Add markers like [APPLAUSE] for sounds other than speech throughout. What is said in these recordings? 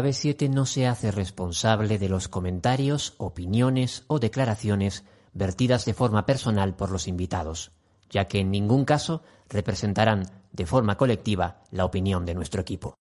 Clave 7 no se hace responsable de los comentarios, opiniones o declaraciones vertidas de forma personal por los invitados, ya que en ningún caso representarán de forma colectiva la opinión de nuestro equipo.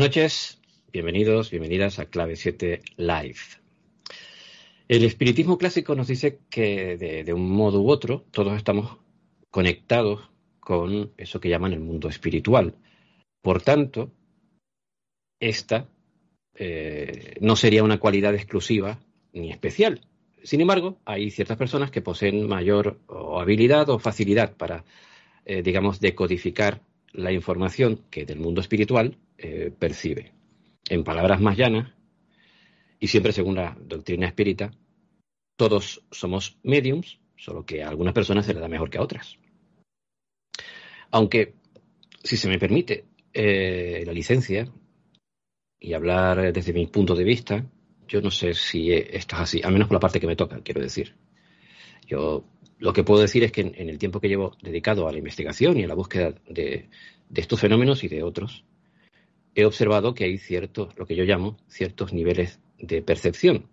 Noches, bienvenidos, bienvenidas a Clave 7 Live. El espiritismo clásico nos dice que de, un modo u otro todos estamos conectados con eso que llaman el mundo espiritual. Por tanto, esta eh, no sería una cualidad exclusiva ni especial. Sin embargo, hay ciertas personas que poseen mayor habilidad o facilidad para, eh, digamos, decodificar la información que del mundo espiritual eh, percibe. En palabras más llanas, y siempre según la doctrina espírita, todos somos mediums, solo que a algunas personas se les da mejor que a otras. Aunque, si se me permite eh, la licencia y hablar desde mi punto de vista, yo no sé si esto es así, al menos por la parte que me toca, quiero decir. Yo lo que puedo decir es que en, el tiempo que llevo dedicado a la investigación y a la búsqueda de estos fenómenos y de otros, he observado que hay ciertos, lo que yo llamo, ciertos niveles de percepción.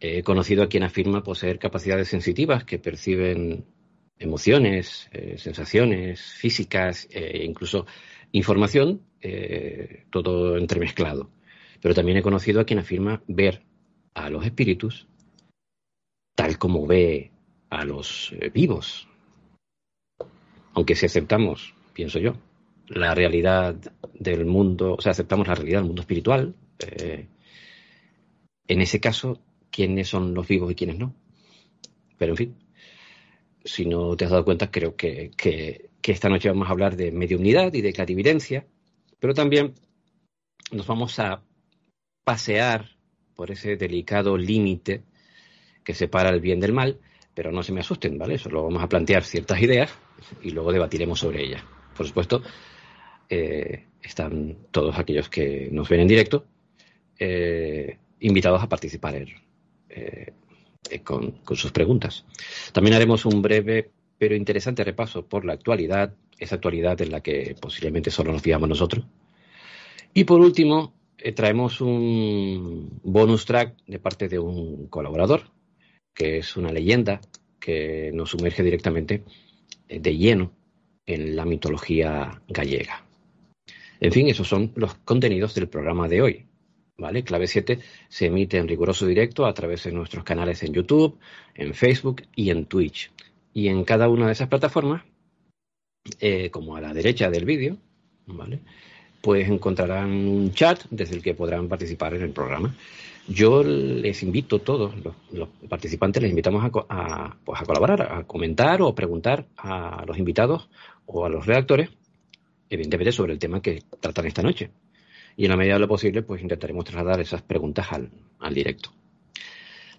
He conocido a quien afirma poseer capacidades sensitivas que perciben emociones, eh, sensaciones físicas e incluso información, eh, todo entremezclado. Pero también he conocido a quien afirma ver a los espíritus tal como ve a los vivos. Aunque si aceptamos, pienso yo, la realidad del mundo, o sea, aceptamos la realidad del mundo espiritual. Eh, en ese caso, ¿quiénes son los vivos y quiénes no? Pero en fin, si no te has dado cuenta, creo que, que, esta noche vamos a hablar de mediunidad y de clarividencia, pero también nos vamos a pasear por ese delicado límite que separa el bien del mal, pero no se me asusten, ¿vale? Solo vamos a plantear ciertas ideas y luego debatiremos sobre ellas. Por supuesto, eh, están todos aquellos que nos ven en directo eh, invitados a participar eh, con, con, sus preguntas. También haremos un breve pero interesante repaso por la actualidad, esa actualidad en la que posiblemente solo nos fijamos nosotros. Y por último, traemos un bonus track de parte de un colaborador, que es una leyenda que nos sumerge directamente de lleno en la mitología gallega. En fin, esos son los contenidos del programa de hoy. ¿Vale? Clave 7 se emite en riguroso directo a través de nuestros canales en YouTube, en Facebook y en Twitch. Y en cada una de esas plataformas, eh, como a la derecha del vídeo, ¿vale? pues encontrarán un chat desde el que podrán participar en el programa. Yo les invito, todos los, participantes, les invitamos a, pues a colaborar, a comentar o preguntar a los invitados o a los redactores evidentemente sobre el tema que tratan esta noche. Y en la medida de lo posible, pues intentaremos trasladar esas preguntas al, al directo.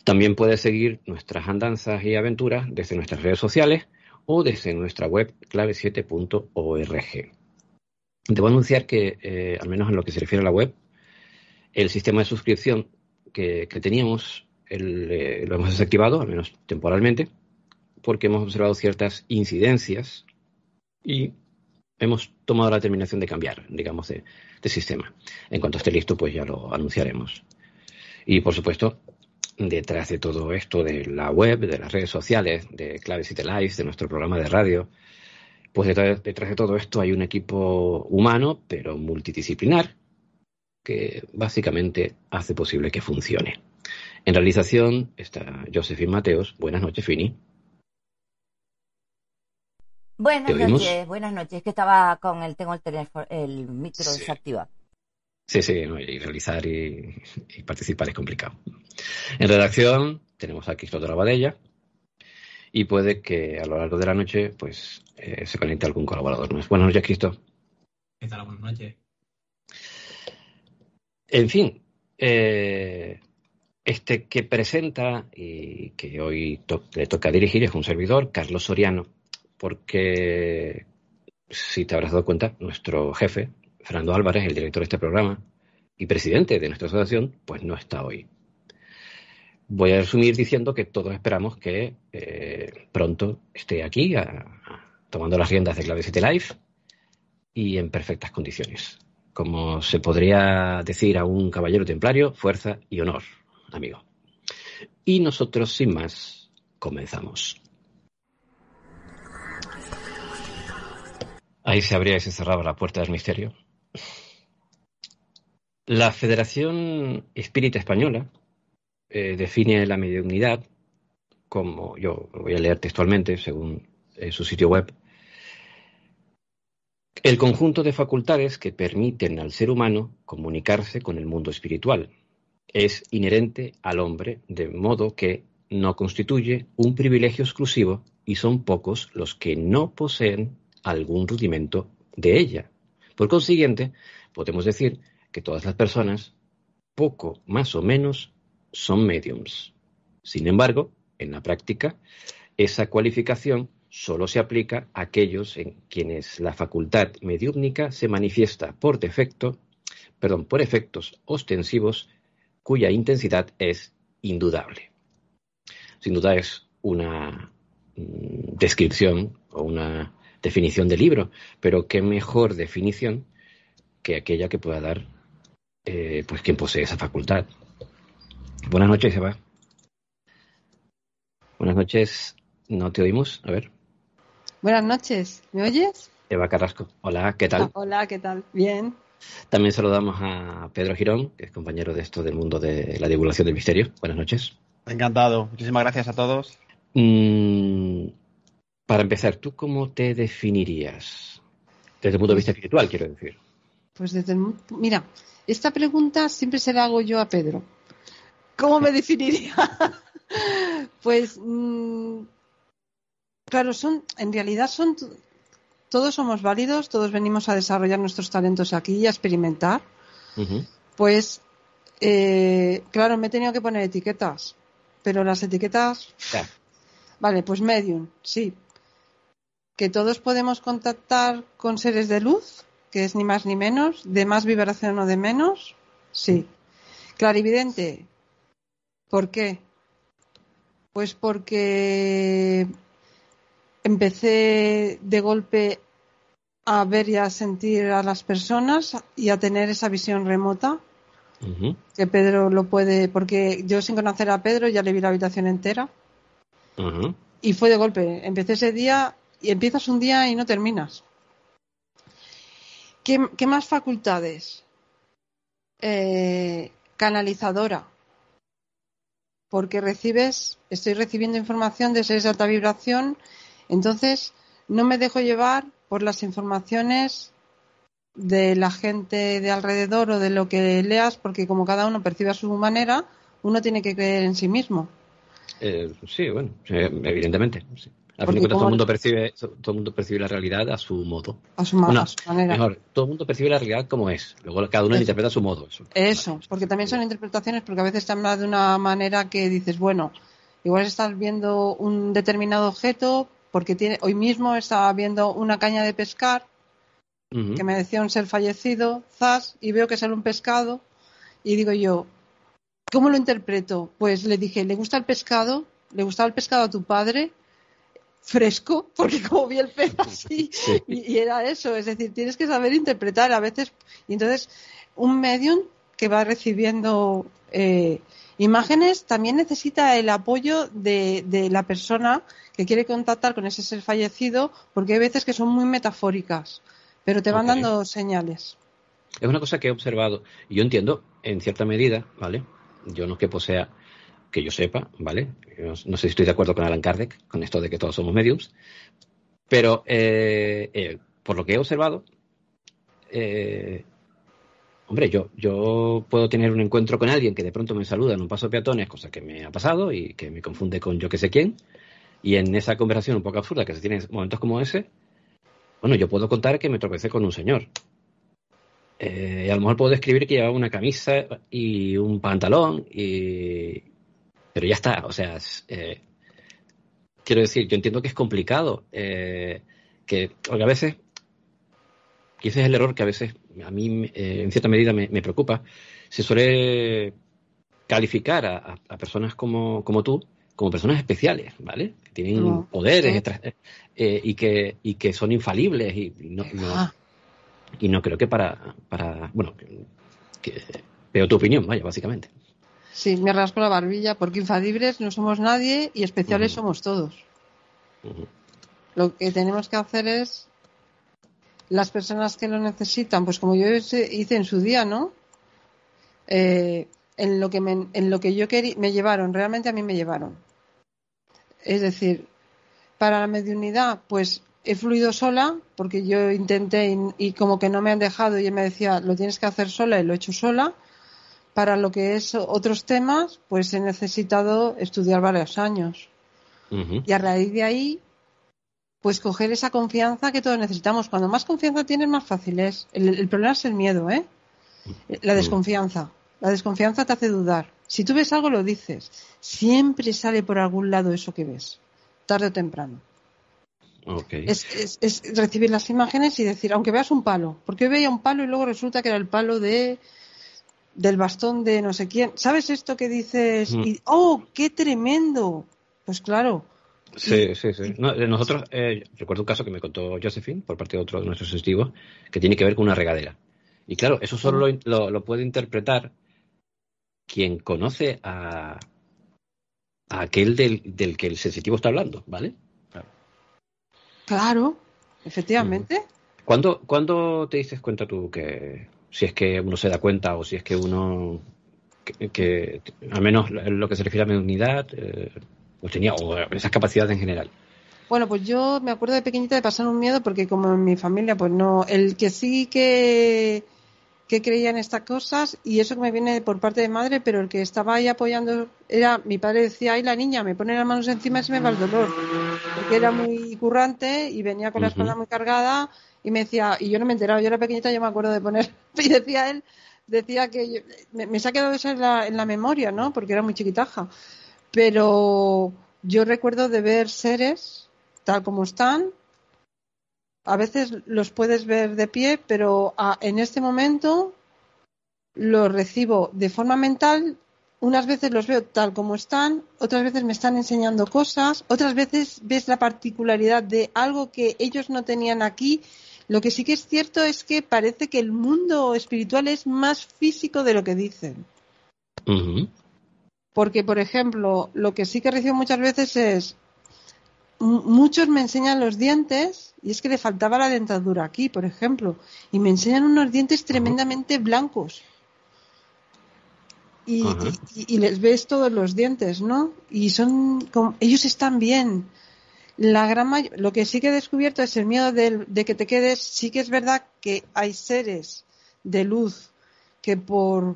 También puedes seguir nuestras andanzas y aventuras desde nuestras redes sociales o desde nuestra web clave7.org. Debo anunciar que, eh, al menos en lo que se refiere a la web, el sistema de suscripción que, teníamos eh, lo hemos desactivado, al menos temporalmente, porque hemos observado ciertas incidencias y hemos tomado la determinación de cambiar, digamos, de, sistema. En cuanto esté listo, pues ya lo anunciaremos. Y por supuesto, detrás de todo esto, de la web, de las redes sociales, de Claves y Live, de nuestro programa de radio, pues detrás, detrás, de todo esto hay un equipo humano, pero multidisciplinar, que básicamente hace posible que funcione. En realización está Josephine Mateos. Buenas noches, Fini. Buenas noches, buenas noches. Que estaba con el, tengo el teléfono, el micro desactivado. Sí, sí, y realizar y, participar es complicado. En redacción tenemos a Cristóbal Rabadella y puede que a lo largo de la noche pues eh, se conecte algún colaborador más. Buenas noches, Cristo. ¿Qué tal? Buenas noches. En fin, eh, este que presenta y que hoy le toca dirigir es un servidor, Carlos Soriano, porque si te habrás dado cuenta, nuestro jefe, Fernando Álvarez, el director de este programa y presidente de nuestra asociación, pues no está hoy. Voy a resumir diciendo que todos esperamos que eh, pronto esté aquí tomando las riendas de Clave 7 Live y en perfectas condiciones. Como se podría decir a un caballero templario, fuerza y honor, amigo. Y nosotros, sin más, comenzamos. Ahí se abría y se cerraba la puerta del misterio. La Federación Espírita Española eh, define la mediunidad como, yo voy a leer textualmente según eh, su sitio web, el conjunto de facultades que permiten al ser humano comunicarse con el mundo espiritual. Es inherente al hombre, de modo que no constituye un privilegio exclusivo y son pocos los que no poseen algún rudimento de ella. Por consiguiente, podemos decir que todas las personas, poco más o menos, son mediums. Sin embargo, en la práctica, esa cualificación solo se aplica a aquellos en quienes la facultad mediúmnica se manifiesta por defecto, perdón, por efectos ostensivos cuya intensidad es indudable. Sin duda es una mm, descripción o una definición de libro, pero qué mejor definición que aquella que pueda dar eh, pues quien posee esa facultad. Buenas noches, Eva. Buenas noches, no te oímos, a ver. Buenas noches, ¿me oyes? Eva Carrasco, hola, ¿qué tal? [LAUGHS] Hola, ¿qué tal? Bien. También saludamos a Pedro Girón, que es compañero de esto del mundo de la divulgación del misterio. Buenas noches. Encantado, muchísimas gracias a todos. Mm, para empezar, ¿tú cómo te definirías? Desde el punto de vista espiritual, quiero decir. Pues desde mira, esta pregunta siempre se la hago yo a Pedro. ¿Cómo me [LAUGHS] definiría? [LAUGHS] pues, mm, claro, son, en realidad son, todos somos válidos, todos venimos a desarrollar nuestros talentos aquí y a experimentar. Pues, eh, claro, me he tenido que poner etiquetas, pero las etiquetas, vale, pues medium, sí. Que todos podemos contactar con seres de luz, que es ni más ni menos, de más vibración o de menos, sí. Clarividente, ¿por qué? Pues porque empecé de golpe a ver y a sentir a las personas y a tener esa visión remota. Que Pedro lo puede, porque yo sin conocer a Pedro ya le vi la habitación entera. Y fue de golpe. Empecé ese día y empiezas un día y no terminas. ¿Qué, más facultades? Eh, canalizadora. Porque recibes, estoy recibiendo información de esa alta vibración, entonces no me dejo llevar por las informaciones de la gente de alrededor o de lo que leas, porque como cada uno percibe a su manera, uno tiene que creer en sí mismo. Eh, sí, bueno, evidentemente. Sí. Al todo el mundo percibe, todo el mundo percibe la realidad a su modo. A su, manera. Mejor, todo el mundo percibe la realidad como es. Luego cada uno interpreta a su modo. Eso, eso porque también son interpretaciones, porque a veces te habla de una manera que dices, bueno, igual estás viendo un determinado objeto, porque tiene, hoy mismo estaba viendo una caña de pescar, que me decía un ser fallecido, zas, y veo que sale un pescado, y digo yo, ¿cómo lo interpreto? Pues le dije, ¿le gusta el pescado? ¿Le gustaba el pescado a tu padre? Fresco, porque como vi el pez [LAUGHS] así, y, era eso, es decir, tienes que saber interpretar a veces, y entonces un medium que va recibiendo eh, imágenes también necesita el apoyo de, la persona que quiere contactar con ese ser fallecido, porque hay veces que son muy metafóricas, pero te van dando señales. es una cosa que he observado y yo entiendo en cierta medida, ¿vale? Yo no es que posea, que yo sepa, ¿vale? No, sé si estoy de acuerdo con Alan Kardec, con esto de que todos somos mediums, pero eh, eh, por lo que he observado, eh, hombre, yo, puedo tener un encuentro con alguien que de pronto me saluda en un paso de peatones, cosa que me ha pasado y que me confunde con yo que sé quién, y en esa conversación un poco absurda que se tiene en momentos como ese, bueno, yo puedo contar que me tropecé con un señor. Eh, a lo mejor puedo describir que llevaba una camisa y un pantalón, y... pero ya está. O sea, eh, quiero decir, yo entiendo que es complicado, eh, que porque a veces, y ese es el error que a veces a mí en cierta medida me, preocupa, se suele calificar a, personas como, como tú como personas especiales, ¿vale? Que tienen poderes y, que, y que son infalibles y no. Y no creo que para, para bueno, que, veo tu opinión, vaya, básicamente. Sí, me rasco la barbilla porque infalibles no somos nadie y especiales somos todos. Lo que tenemos que hacer es las personas que lo necesitan, pues como yo hice en su día, ¿no? Eh, en lo que me, en lo que yo quería, me llevaron, realmente a mí me llevaron. Es decir, para la mediunidad, pues he fluido sola porque yo intenté y, como que no me han dejado y él me decía lo tienes que hacer sola y lo he hecho sola para lo que es otros temas pues he necesitado estudiar varios años. Y a raíz de ahí pues coger esa confianza que todos necesitamos. Cuando más confianza tienes más fácil es. El, problema es el miedo ¿eh? la desconfianza. La desconfianza te hace dudar. Si tú ves algo lo dices. Siempre sale por algún lado eso que ves tarde o temprano. Es, recibir las imágenes y decir, aunque veas un palo, porque yo veía un palo y luego resulta que era el palo de del bastón de no sé quién. ¿Sabes esto que dices? Mm. Y, ¡Oh, qué tremendo! Pues claro. Sí, sí, sí. nosotros, eh, recuerdo un caso que me contó Josephine por parte de otro de nuestros testigos que tiene que ver con una regadera. Y claro, eso solo lo, puede interpretar quien conoce a, a aquel del, del, que el sensitivo está hablando, ¿vale? Claro, efectivamente. ¿Cuándo, te dices cuenta tú que si es que uno se da cuenta o si es que uno, que, al menos en lo que se refiere a mi unidad, eh, pues tenía o esas capacidades en general? Bueno, pues yo me acuerdo de pequeñita de pasar un miedo porque como en mi familia, pues no, el que sí que que creía en estas cosas y eso que me viene por parte de madre, pero el que estaba ahí apoyando era, mi padre decía, ay la niña, me pone las manos encima y se me va el dolor, porque era muy currante y venía con la espalda muy cargada y me decía, y yo no me enteraba, yo era pequeñita, yo me acuerdo de poner, [LAUGHS] y decía él, decía que me, se ha quedado eso en la, en la memoria, ¿no? Porque era muy chiquitaja, pero yo recuerdo de ver seres tal como están, a veces los puedes ver de pie, pero ah, en este momento los recibo de forma mental. Unas veces los veo tal como están, otras veces me están enseñando cosas, otras veces ves la particularidad de algo que ellos no tenían aquí. Lo que sí que es cierto es que parece que el mundo espiritual es más físico de lo que dicen. Porque, por ejemplo, lo que sí que recibo muchas veces es, muchos me enseñan los dientes y es que le faltaba la dentadura aquí, por ejemplo, y me enseñan unos dientes tremendamente blancos. Y, les ves todos los dientes, ¿no? Y son, ellos están bien. La gran lo que sí que he descubierto es el miedo de, de que te quedes. Sí que es verdad que hay seres de luz que por,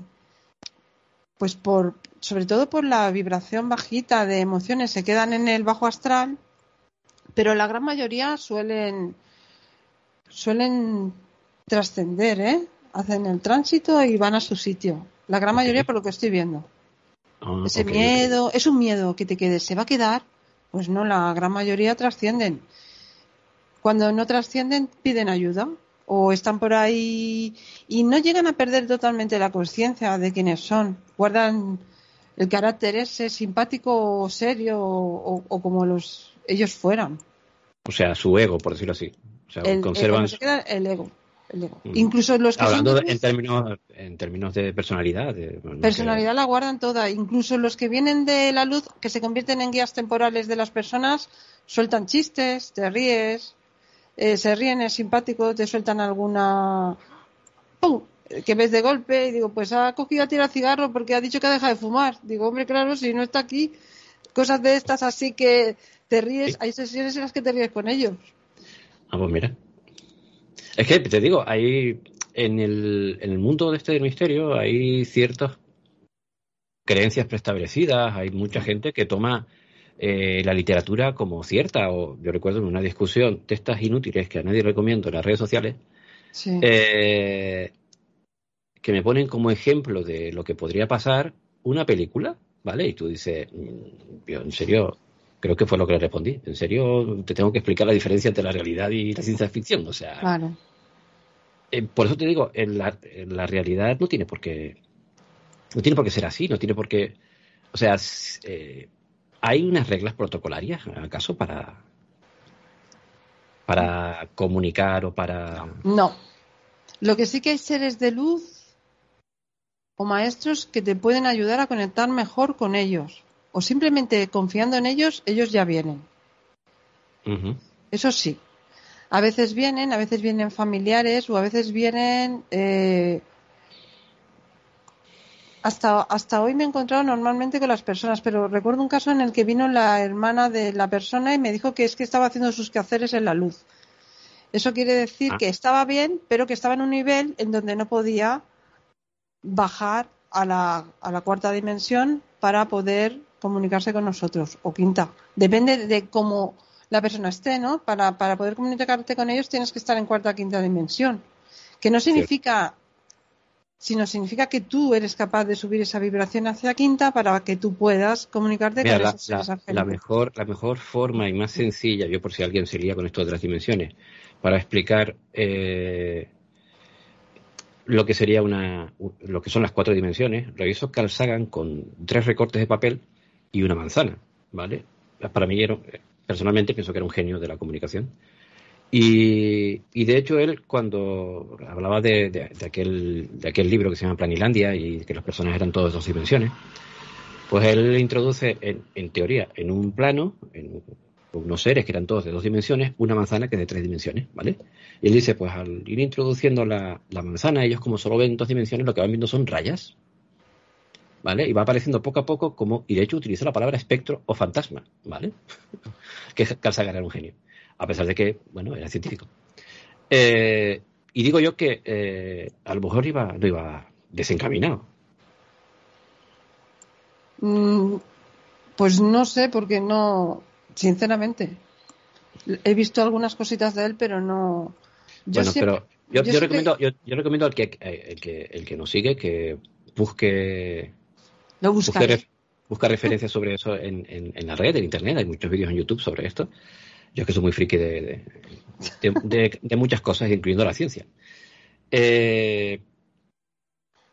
pues por, sobre todo por la vibración bajita de emociones se quedan en el bajo astral pero la gran mayoría suelen suelen trascender, ¿eh? Hacen el tránsito y van a su sitio. La gran mayoría por lo que estoy viendo. Ah, Ese miedo, es un miedo que te quedes, ¿se va a quedar? Pues no, la gran mayoría trascienden. Cuando no trascienden, piden ayuda o están por ahí y no llegan a perder totalmente la conciencia de quiénes son. Guardan el carácter ese simpático o serio o como los ellos fueran. O sea, su ego, por decirlo así. O sea, conservan. El, ego. El ego. Incluso los que Hablando en, términos, en términos de personalidad. personalidad la guardan toda. Incluso los que vienen de la luz, que se convierten en guías temporales de las personas, sueltan chistes, te ríes, eh, se ríen, es simpático, te sueltan alguna. ¡Pum! que ves de golpe y digo, pues ha cogido a tirar cigarro porque ha dicho que ha dejado de fumar. Digo, hombre, claro, si no está aquí, cosas de estas así que te ríes, hay sesiones en las que te ríes con ellos. Ah, pues mira. Es que te digo, hay en el, en el mundo de este misterio hay ciertas creencias preestablecidas, hay mucha gente que toma eh, la literatura como cierta, o yo recuerdo en una discusión de estas inútiles que a nadie recomiendo en las redes sociales, eh, que me ponen como ejemplo de lo que podría pasar una película, ¿vale? Y tú dices, mm, yo en serio, creo que fue lo que le respondí, en serio te tengo que explicar la diferencia entre la realidad y la ciencia ficción, o sea... Claro. Eh, por eso te digo, en la, la, realidad no tiene por qué no tiene por qué ser así, no tiene por qué, o sea, eh, hay unas reglas protocolarias, acaso para para comunicar o para no. Lo que sí que hay seres de luz o maestros que te pueden ayudar a conectar mejor con ellos o simplemente confiando en ellos, ellos ya vienen. Eso sí. A veces vienen, a veces vienen familiares o a veces vienen. Eh, hasta, hasta hoy me he encontrado normalmente con las personas, pero recuerdo un caso en el que vino la hermana de la persona y me dijo que es que estaba haciendo sus quehaceres en la luz. Eso quiere decir ah. que estaba bien, pero que estaba en un nivel en donde no podía bajar a la, a la cuarta dimensión para poder comunicarse con nosotros, o quinta. Depende de cómo la persona esté, ¿no? Para, para poder comunicarte con ellos tienes que estar en cuarta o quinta dimensión. Que no significa, sino significa que tú eres capaz de subir esa vibración hacia quinta para que tú puedas comunicarte con la, esos la, mejor, la mejor forma y más sencilla, yo por si alguien se lía con esto de las dimensiones, para explicar eh, lo que sería una, lo que son las cuatro dimensiones, lo hizo Carl Sagan con tres recortes de papel y una manzana, ¿vale? Para mí era, personalmente pienso que era un genio de la comunicación. Y, de hecho él cuando hablaba de, aquel, de aquel libro que se llama Planilandia y que los personajes eran todos dos dimensiones, pues él introduce en, teoría en un plano, en unos seres que eran todos de dos dimensiones, una manzana que es de tres dimensiones, ¿vale? Y él dice, pues al ir introduciendo la, la manzana, ellos como solo ven dos dimensiones, lo que van viendo son rayas, ¿vale? Y va apareciendo poco a poco como, y de hecho utiliza la palabra espectro o fantasma, ¿vale? [LAUGHS] que Carl Sagan era un genio, a pesar de que, bueno, era científico. Eh, y digo yo que eh, a lo mejor iba, no iba desencaminado. Mm, pues no sé, porque no, sinceramente. He visto algunas cositas de él, pero no. Yo bueno, pero yo, recomiendo, yo, recomiendo al que, el que, el que nos sigue que busque lo Busca, referencias sobre eso en, en, la red, en internet. Hay muchos vídeos en YouTube sobre esto. Yo es que soy muy friki de, de, muchas cosas, incluyendo la ciencia. Eh,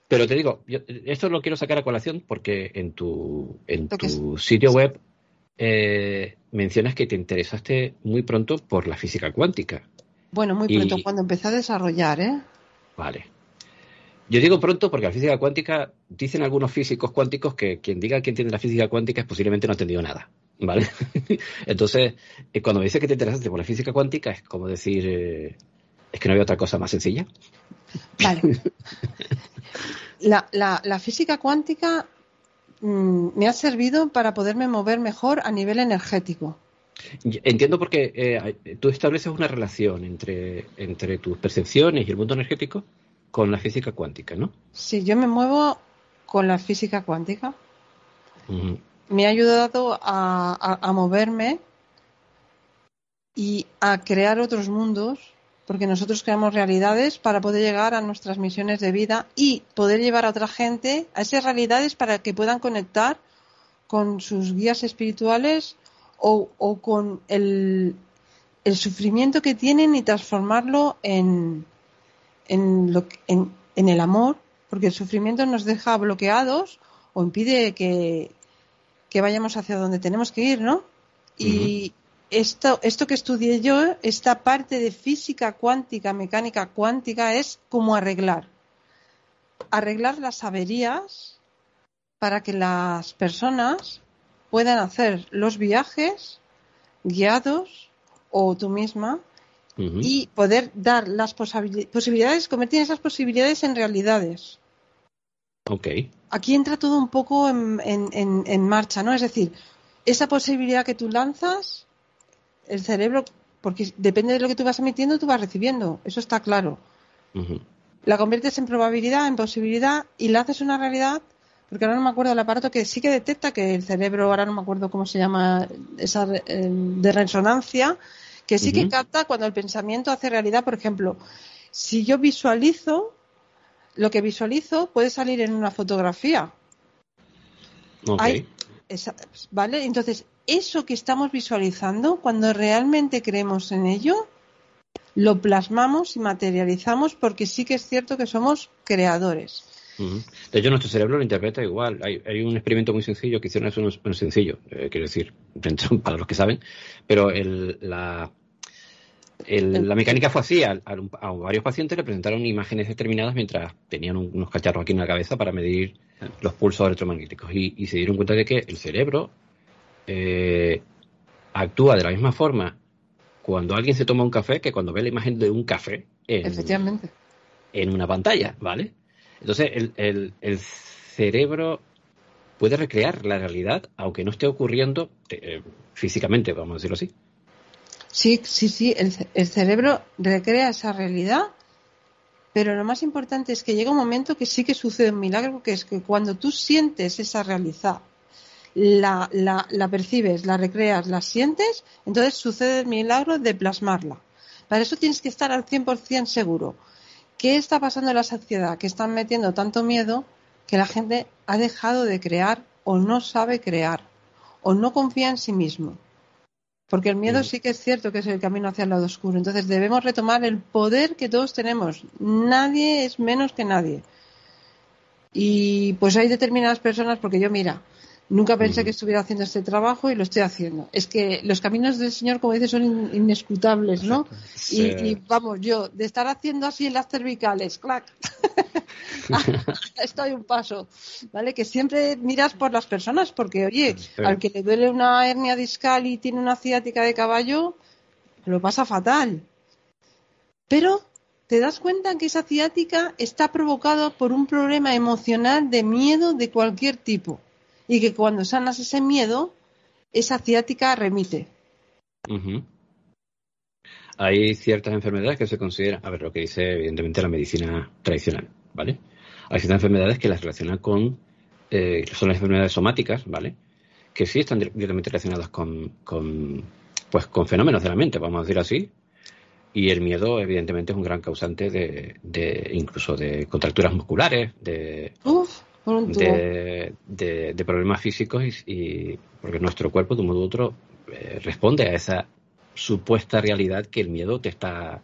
pero te digo, esto lo quiero sacar a colación porque en tu, en tu sitio web eh, mencionas que te interesaste muy pronto por la física cuántica. Bueno, muy pronto, cuando empecé a desarrollar, ¿eh? Vale. Yo digo pronto porque la física cuántica, dicen algunos físicos cuánticos que quien diga que entiende la física cuántica es posiblemente no ha entendido nada. ¿Vale? [LAUGHS] Entonces, eh, cuando me dices que te interesaste por la física cuántica, es como decir, eh, es que no había otra cosa más sencilla. Vale. [LAUGHS] La, la, física cuántica mm, me ha servido para poderme mover mejor a nivel energético. Entiendo porque eh, tú estableces una relación entre, entre tus percepciones y el mundo energético con la física cuántica, ¿no? Sí, yo me muevo con la física cuántica. Me ha ayudado a, moverme y a crear otros mundos, porque nosotros creamos realidades para poder llegar a nuestras misiones de vida y poder llevar a otra gente a esas realidades para que puedan conectar con sus guías espirituales o, con el, el, sufrimiento que tienen y transformarlo en, en, lo, en, en el amor, porque el sufrimiento nos deja bloqueados o impide que, que vayamos hacia donde tenemos que ir, ¿no? Y esto, esto que estudié yo, esta parte de física cuántica, mecánica cuántica, es como arreglar. Arreglar las averías para que las personas puedan hacer los viajes guiados o tú misma y poder dar las posibilidades, convertir esas posibilidades en realidades. Ok. Aquí entra todo un poco en, en, marcha, ¿no? Es decir, esa posibilidad que tú lanzas, el cerebro, porque depende de lo que tú vas emitiendo, tú vas recibiendo, eso está claro. La conviertes en probabilidad, en posibilidad y la haces una realidad, porque ahora no me acuerdo del aparato que sí que detecta que el cerebro, ahora no me acuerdo cómo se llama, esa de resonancia, que sí que capta cuando el pensamiento hace realidad, por ejemplo, si yo visualizo, lo que visualizo puede salir en una fotografía. ¿Vale? Entonces, eso que estamos visualizando, cuando realmente creemos en ello, lo plasmamos y materializamos porque sí que es cierto que somos creadores. De hecho, nuestro cerebro lo interpreta igual. Hay, un experimento muy sencillo que hicieron no es, sencillo, eh, quiero decir, [LAUGHS] para los que saben, pero la, la mecánica fue así. A, varios pacientes le presentaron imágenes determinadas mientras tenían unos cacharros aquí en la cabeza para medir los pulsos electromagnéticos y, se dieron cuenta de que el cerebro eh, actúa de la misma forma cuando alguien se toma un café que cuando ve la imagen de un café Efectivamente. en una pantalla, ¿vale? Entonces, el, el, cerebro puede recrear la realidad, aunque no esté ocurriendo eh, físicamente, vamos a decirlo así. Sí, sí, sí, el, el, cerebro recrea esa realidad, pero lo más importante es que llega un momento que sí que sucede un milagro, que es que cuando tú sientes esa realidad, la, la, percibes, la recreas, la sientes, entonces sucede el milagro de plasmarla. Para eso tienes que estar al 100% seguro ¿Qué está pasando en la sociedad? Que están metiendo tanto miedo que la gente ha dejado de crear o no sabe crear o no confía en sí mismo. Porque el miedo sí que es cierto que es el camino hacia el lado oscuro. Entonces debemos retomar el poder que todos tenemos. Nadie es menos que nadie. Y pues hay determinadas personas, porque yo, mira, Nunca pensé que estuviera haciendo este trabajo y lo estoy haciendo. Es que los caminos del Señor, como dices, son inescrutables, ¿no? Y, vamos, yo, de estar haciendo así en las cervicales, clac, [LAUGHS] [LAUGHS] estoy un paso, ¿vale? Que siempre miras por las personas, porque, oye, al que le duele una hernia discal y tiene una ciática de caballo, lo pasa fatal. Pero te das cuenta que esa ciática está provocada por un problema emocional de miedo de cualquier tipo y que cuando sanas ese miedo, esa ciática remite. Hay ciertas enfermedades que se consideran, a ver, lo que dice evidentemente la medicina tradicional, ¿vale? Hay ciertas enfermedades que las relacionan con, eh, son las enfermedades somáticas, ¿vale? Que sí están directamente relacionadas con, con, pues, con fenómenos de la mente, vamos a decir así, y el miedo, evidentemente, es un gran causante de, de incluso de contracturas musculares, de, de, problemas físicos y, porque nuestro cuerpo de un modo u otro eh, responde a esa supuesta realidad que el miedo te está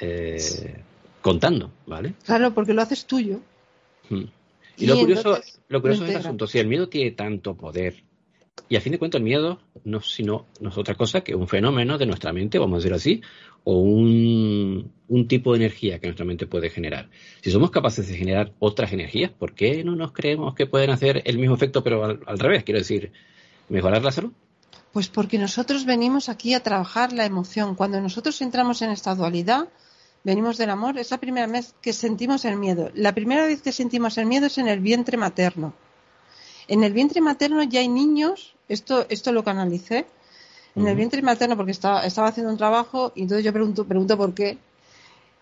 eh, contando, ¿vale? Claro, porque lo haces tuyo. Hmm. Y, lo curioso, lo curioso es el asunto, si el miedo tiene tanto poder, y a fin de cuentas el miedo no, sino, no es otra cosa que un fenómeno de nuestra mente, vamos a decir así, o un, tipo de energía que nuestra mente puede generar. Si somos capaces de generar otras energías, ¿por qué no nos creemos que pueden hacer el mismo efecto pero al, revés? Quiero decir, mejorar la salud. Pues porque nosotros venimos aquí a trabajar la emoción. Cuando nosotros entramos en esta dualidad, venimos del amor, es la primera vez que sentimos el miedo. La primera vez que sentimos el miedo es en el vientre materno. En el vientre materno ya hay niños, esto, esto lo canalicé, en el vientre materno porque estaba, estaba haciendo un trabajo y entonces yo pregunto, pregunto por qué.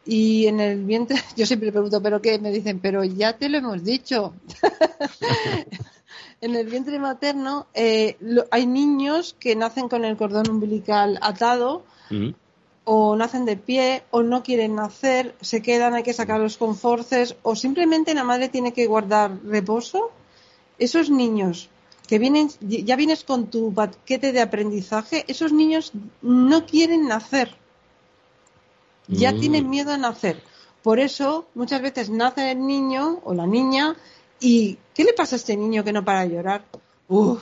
Y en el vientre, [LAUGHS] yo siempre pregunto, ¿pero qué? Me dicen, pero ya te lo hemos dicho. [LAUGHS] en el vientre materno eh, hay niños que nacen con el cordón umbilical atado o nacen de pie o no quieren nacer, se quedan, hay que sacarlos con forces o simplemente la madre tiene que guardar reposo. Esos niños que vienen, ya vienes con tu paquete de aprendizaje, esos niños no quieren nacer. Ya mm. tienen miedo a nacer. Por eso muchas veces nace el niño o la niña y ¿qué le pasa a este niño que no para de llorar? Uf.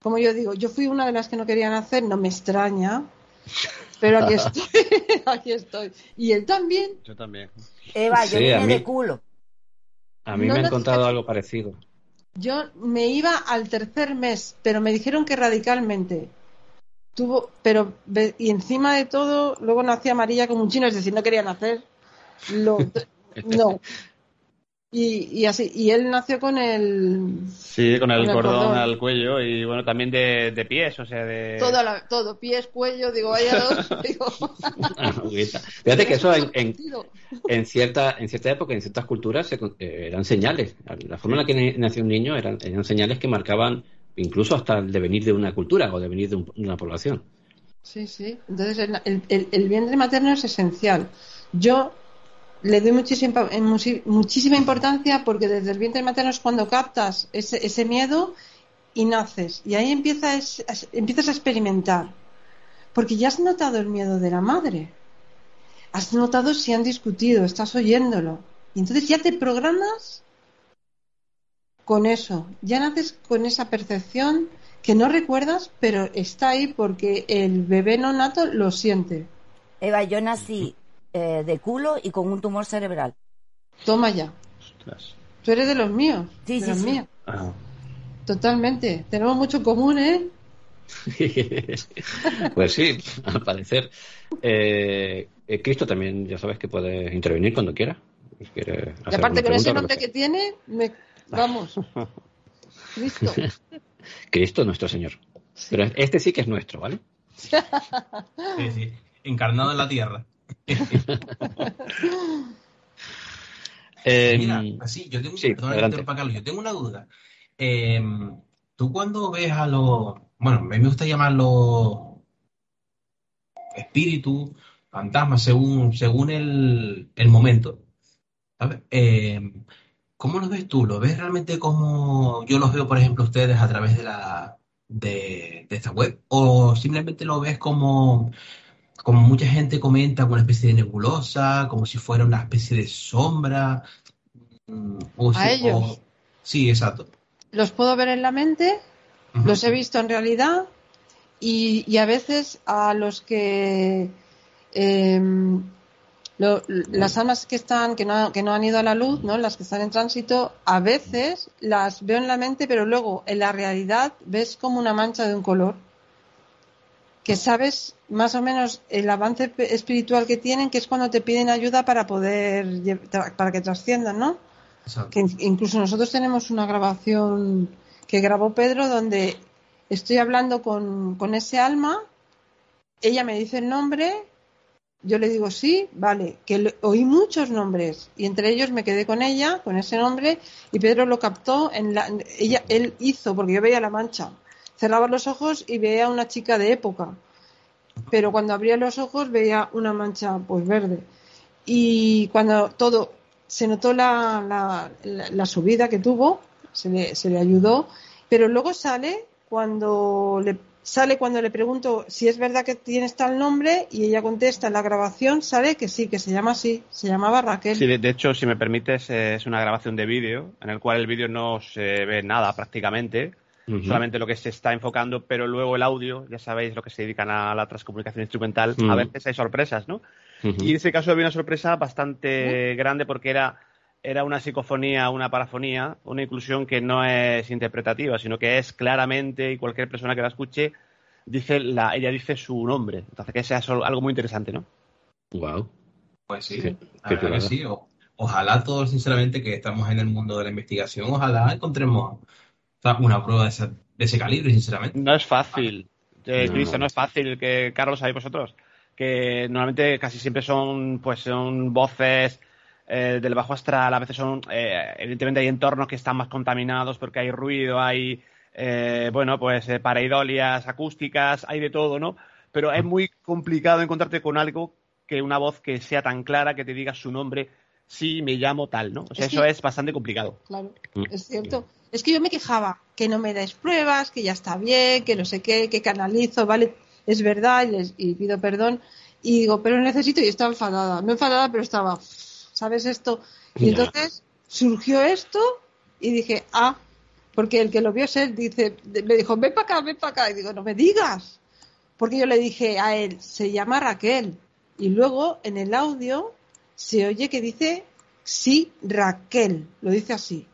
Como yo digo, yo fui una de las que no quería nacer, no me extraña, pero aquí [LAUGHS] estoy, [LAUGHS] aquí estoy. Y él también. Yo también. Eva, yo vine de culo. A mí me han contado algo parecido. Yo me iba al tercer mes, pero me dijeron que radicalmente. tuvo, pero, y encima de todo, luego nacía amarilla como un chino, es decir, no quería nacer. Lo, [LAUGHS] no, y, así, y él nació con el. Sí, con el, cordón, al cuello y bueno, también de, pies, o sea, de. Todo, todo, pies, cuello, digo, vaya [LAUGHS] dos. digo. [LAUGHS] Fíjate que eso en, en, cierta, en cierta época, en ciertas culturas, eh, eran señales. La forma en la que nació un niño eran, eran señales que marcaban incluso hasta el devenir de una cultura o devenir de, una población. Sí, sí. Entonces, el, el, el vientre materno es esencial. Yo le doy muchísima, muchísima importancia porque desde el vientre materno es cuando captas ese, ese miedo y naces. Y ahí empiezas, empiezas a experimentar. Porque ya has notado el miedo de la madre. Has notado si han discutido, estás oyéndolo. Y entonces ya te programas con eso. Ya naces con esa percepción que no recuerdas, pero está ahí porque el bebé no nato lo siente. Eva, yo nací eh, de culo y con un tumor cerebral. Toma ya. Tú eres de los míos. Sí, de sí, los ah. Totalmente. Tenemos mucho en común, ¿eh? [LAUGHS] pues sí, al parecer. Eh, eh, Cristo también, ya sabes que puede intervenir cuando quiera. y aparte con ese nombre que, tiene, vamos. [LAUGHS] Cristo. [LAUGHS] Cristo nuestro Señor. Pero este sí que es nuestro, ¿vale? sí, sí. Encarnado en la tierra. Eh, Mira, así, yo tengo, yo tengo una duda. Em, tú cuando ves a los, bueno, a mí me gusta llamarlos espíritus, fantasmas, según, según el, momento. Em, ¿Cómo los ves tú? ¿Lo ves realmente como yo los veo, por ejemplo, ustedes a través de la de, de esta web? ¿O simplemente lo ves como como mucha gente comenta, como una especie de nebulosa, como si fuera una especie de sombra. Mm, a ellos. sí, exacto. Los puedo ver en la mente, los he visto en realidad y, a veces a los que em, las almas que están que no, que no han ido a la luz, ¿no? las que están en tránsito, a veces las veo en la mente, pero luego en la realidad ves como una mancha de un color que sabes más o menos el avance espiritual que tienen, que es cuando te piden ayuda para poder, para que trasciendan, ¿no? Que incluso nosotros tenemos una grabación que grabó Pedro donde estoy hablando con, con ese alma, ella me dice el nombre, yo le digo sí, vale, que oí muchos nombres y entre ellos me quedé con ella, con ese nombre y Pedro lo captó, en la, ella, él hizo, porque yo veía la mancha, cerraba los ojos y veía una chica de época. Pero cuando abría los ojos veía una mancha pues verde. Y cuando todo se notó la, la, subida que tuvo, se le, se le ayudó, pero luego sale cuando le sale cuando le pregunto si es verdad que tienes tal nombre y ella contesta en la grabación, sale que sí, que se llama así, se llamaba Raquel. Sí, de, hecho, si me permites, es una grabación de vídeo en el cual el vídeo no se ve nada prácticamente, solamente lo que se está enfocando, pero luego el audio, ya sabéis lo que se dedican a la transcomunicación instrumental, a veces hay sorpresas, ¿no? Y en ese caso había una sorpresa bastante grande porque era, era una psicofonía, una parafonía, una inclusión que no es interpretativa, sino que es claramente, y cualquier persona que la escuche, dice la, ella dice su nombre. Entonces, que sea algo muy interesante, ¿no? Wow. Pues sí, sí. ojalá todos, sinceramente, que estamos en el mundo de la investigación, ojalá encontremos una prueba de ese, calibre, sinceramente. No es fácil, eh, no. es fácil que, Carlos, sabéis vosotros, que normalmente casi siempre son, pues, son voces eh, del bajo astral, a veces son, eh, evidentemente hay entornos que están más contaminados porque hay ruido, hay, eh, bueno, pues pareidolias acústicas, hay de todo, ¿no? Pero es muy complicado encontrarte con algo que una voz que sea tan clara que te diga su nombre, sí, me llamo tal, ¿no? O sea, eso es bastante complicado. Claro, mm. es cierto. Es que yo me quejaba, que no me dais pruebas, que ya está bien, que no sé qué, que canalizo, vale, es verdad, y, les, y pido perdón. Y digo, pero necesito, y estaba enfadada, no enfadada, pero estaba, ¿sabes esto? Y entonces surgió esto y dije, ah, porque el que lo vio ser, dice, me dijo, ven para acá, ven para acá. Y digo, no me digas. Porque yo le dije a él, se llama Raquel. Y luego en el audio se oye que dice, sí, Raquel. Lo dice así.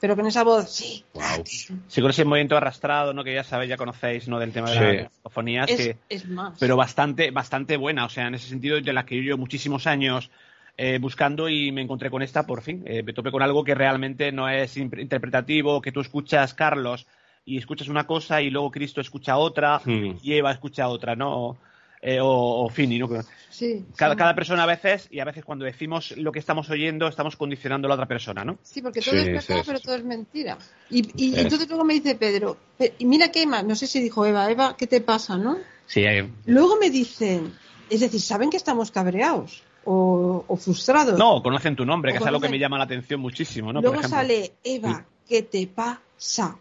Pero con esa voz, sí. Wow. Sí, con ese movimiento arrastrado, ¿no? Que ya sabéis, ya conocéis, ¿no? Del tema de las psicofonías. Es, es más. Pero bastante, bastante buena. O sea, en ese sentido, de la que yo llevo muchísimos años eh, buscando y me encontré con esta por fin. Eh, me topé con algo que realmente no es interpretativo, que tú escuchas, Carlos, y escuchas una cosa y luego Cristo escucha otra hmm. y Eva escucha otra, ¿no? Eh, o, Fini, ¿no? Sí, cada, cada, persona a veces, y a veces cuando decimos lo que estamos oyendo, estamos condicionando a la otra persona, ¿no? Sí, porque todo es verdad, pero todo es mentira. Y, y entonces luego me dice Pedro, y mira que Eva, no sé si dijo Eva, Eva, ¿qué te pasa, no? Sí. Luego me dicen, es decir, saben que estamos cabreados o, o frustrados. No, conocen tu nombre, que es algo que me llama la atención muchísimo, ¿no? Luego sale Eva, ¿qué te pasa?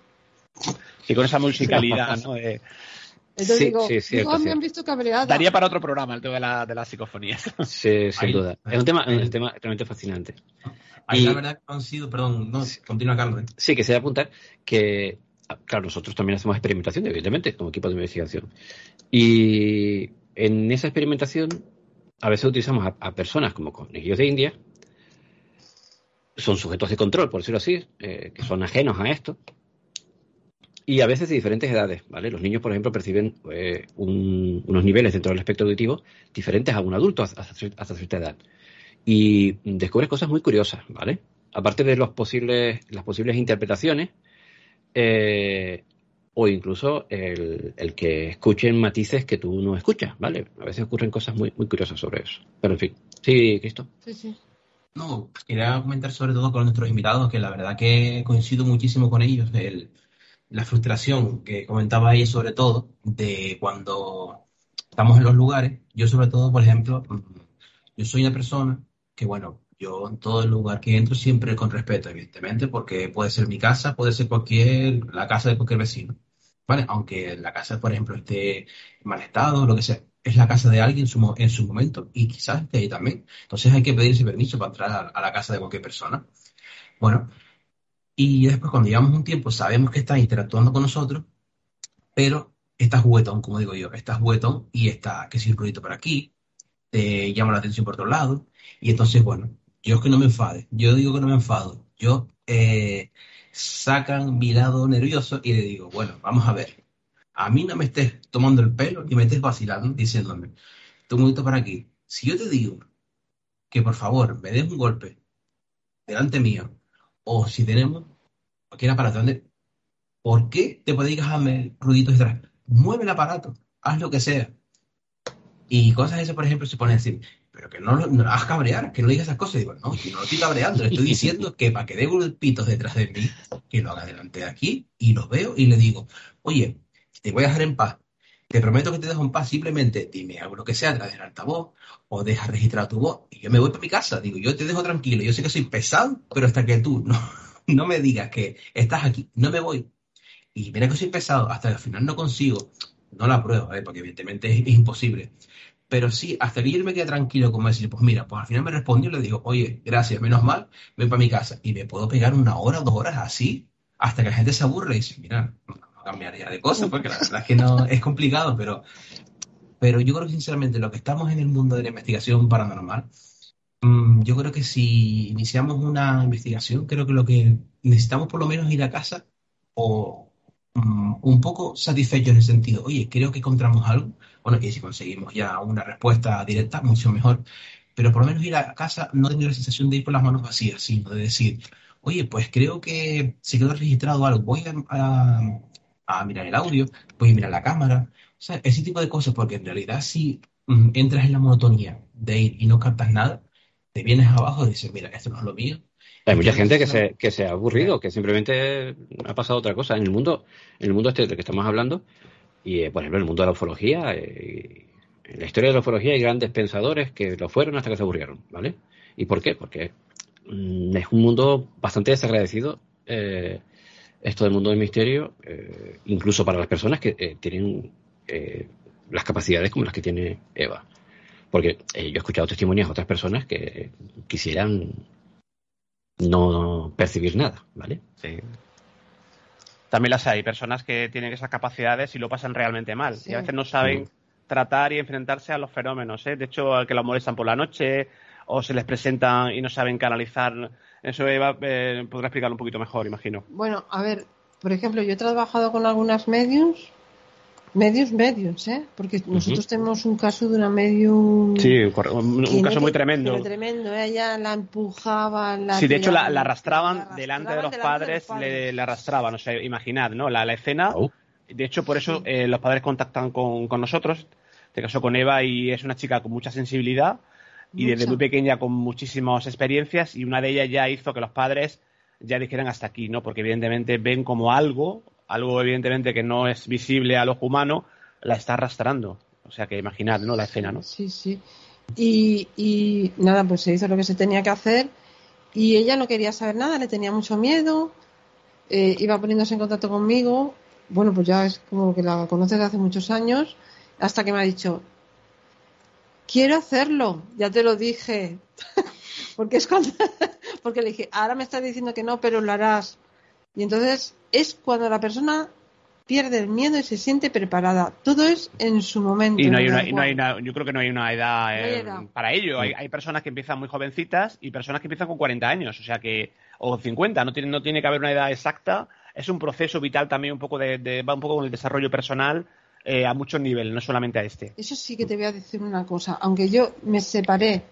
Y con esa musicalidad, ¿no? Entonces digo, digo me han visto cabreada. Daría para otro programa el tema de, la, de las psicofonías. Sí, sin duda. Es un tema, un tema realmente fascinante. Ahí la verdad han sido, perdón, no, continúa Carlos. ¿eh? Sí, que se a apuntar que, claro, nosotros también hacemos experimentación, evidentemente, como equipo de investigación. Y en esa experimentación a veces utilizamos a, personas como conejillos de India, son sujetos de control, por decirlo así, eh, que son ajenos a esto, y a veces de diferentes edades, ¿vale? Los niños, por ejemplo, perciben eh, unos niveles dentro del espectro auditivo diferentes a un adulto hasta, cierta edad. Y descubres cosas muy curiosas, ¿vale? Aparte de los posibles, las posibles interpretaciones, eh, o incluso el, que escuchen matices que tú no escuchas, ¿vale? A veces ocurren cosas muy, muy curiosas sobre eso. Pero en fin, sí, Cristo. Sí, sí. No, quería comentar sobre todo con nuestros invitados, que la verdad que coincido muchísimo con ellos. El, la frustración que comentaba ahí sobre todo de cuando estamos en los lugares. Yo sobre todo, por ejemplo, yo soy una persona que, bueno, yo en todo el lugar que entro siempre con respeto, evidentemente, porque puede ser mi casa, puede ser cualquier, la casa de cualquier vecino. ¿vale? Aunque la casa, por ejemplo, esté en mal estado, lo que sea, es la casa de alguien en su, en su momento y quizás esté ahí también. Entonces hay que pedirse permiso para entrar a, la casa de cualquier persona. Bueno, y después cuando llevamos un tiempo sabemos que está interactuando con nosotros, pero está juguetón, como digo yo, está juguetón y está que si un ruido por aquí, te llama la atención por otro lado, y entonces, bueno, yo es que no me enfade, yo digo que no me enfado, yo eh, sacan mi lado nervioso y le digo, bueno, vamos a ver, a mí no me estés tomando el pelo y me estés vacilando diciéndome, tú un para aquí, si yo te digo que por favor me des un golpe delante mío, o si tenemos cualquier aparato, ¿por qué te puedes dejarme ruiditos detrás? Mueve el aparato, haz lo que sea. Y cosas esas, por ejemplo, se pone a decir, pero que no, no hagas cabrear, que no digas esas cosas. Y digo, no, yo no lo estoy cabreando, le estoy diciendo que para que dé golpitos detrás de mí, que lo haga delante de aquí, y lo veo y le digo, oye, te voy a dejar en paz. Te prometo que te dejo en paz, simplemente dime algo lo que sea, trae el altavoz, o deja registrar tu voz, y yo me voy para mi casa. Digo, yo te dejo tranquilo, yo sé que soy pesado, pero hasta que tú [LAUGHS] no, no me digas que estás aquí, no me voy. Y mira que soy pesado, hasta que al final no consigo, no la pruebo, ¿eh? porque evidentemente es imposible pero sí, hasta que yo me quede tranquilo, como decir, pues mira, pues al final me respondió y le digo, oye, gracias, menos mal, ven para mi casa. Y me puedo pegar una hora o dos horas así, hasta que la gente se aburre y dice, mira, cambiaría de cosas, porque la verdad es que no es complicado, pero, pero yo creo que sinceramente lo que estamos en el mundo de la investigación paranormal, mm, yo creo que si iniciamos una investigación, creo que lo que necesitamos por lo menos ir a casa o mm, un poco satisfechos en el sentido, oye, creo que encontramos algo bueno, y si conseguimos ya una respuesta directa, mucho mejor. Pero por lo menos ir a casa no tener la sensación de ir por las manos vacías, sino de decir, oye, pues creo que se quedó registrado algo, voy a, mirar el audio, voy a mirar la cámara, o sea, ese tipo de cosas, porque en realidad si mm, entras en la monotonía de ir y no captas nada, te vienes abajo y dices, mira, esto no es lo mío. Hay mucha gente que se, que se ha aburrido, que simplemente ha pasado otra cosa. En el mundo, en el mundo este del que estamos hablando, y, eh, por ejemplo, en el mundo de la ufología, eh, en la historia de la ufología hay grandes pensadores que lo fueron hasta que se aburrieron, ¿vale? ¿Y por qué? Porque mm, es un mundo bastante desagradecido, eh, esto del mundo del misterio, incluso para las personas que tienen las capacidades como las que tiene Eva. Porque yo he escuchado testimonios de otras personas que quisieran no percibir nada, ¿vale? Sí también las hay, personas que tienen esas capacidades y lo pasan realmente mal. Y a veces no saben tratar y enfrentarse a los fenómenos. ¿eh? De hecho, al que los molestan por la noche o se les presentan y no saben canalizar Eso Eva eh, podrá explicarlo un poquito mejor, imagino. Bueno, a ver, por ejemplo, yo he trabajado con algunas medios Medios, medios, ¿eh? Porque nosotros tenemos un caso de una medium. Sí, un, caso muy tremendo. Pero tremendo, ¿eh? ella la empujaba. La sí, de hecho la, arrastraban delante de los padres, Le, arrastraban, o sea, imaginad, ¿no? La, escena. Oh. De hecho, por eso eh, los padres contactan con, nosotros, te este caso con Eva, y es una chica con mucha sensibilidad y desde muy pequeña con muchísimas experiencias, y una de ellas ya hizo que los padres ya dijeran hasta aquí, ¿no? Porque evidentemente ven como algo algo evidentemente que no es visible al ojo humano, la está arrastrando. O sea que imaginad, ¿no? La escena, ¿no? Sí, sí. Y, y nada, pues se hizo lo que se tenía que hacer y ella no quería saber nada, le tenía mucho miedo, eh, iba poniéndose en contacto conmigo. Bueno, pues ya es como que la conoce desde hace muchos años, hasta que me ha dicho, quiero hacerlo, ya te lo dije. [LAUGHS] porque es cuando, [LAUGHS] porque le dije, ahora me estás diciendo que no, pero lo harás. Y entonces es cuando la persona pierde el miedo y se siente preparada. Todo es en su momento. Y no hay una, yo creo que no hay una edad, eh, para ello. Hay, hay, personas que empiezan muy jovencitas y personas que empiezan con 40 años, o sea que o 50. No tiene, no tiene que haber una edad exacta. Es un proceso vital también un poco de, va un poco con el desarrollo personal. Eh, a muchos niveles, no solamente a este. Eso sí que te voy a decir una cosa. Aunque yo me separé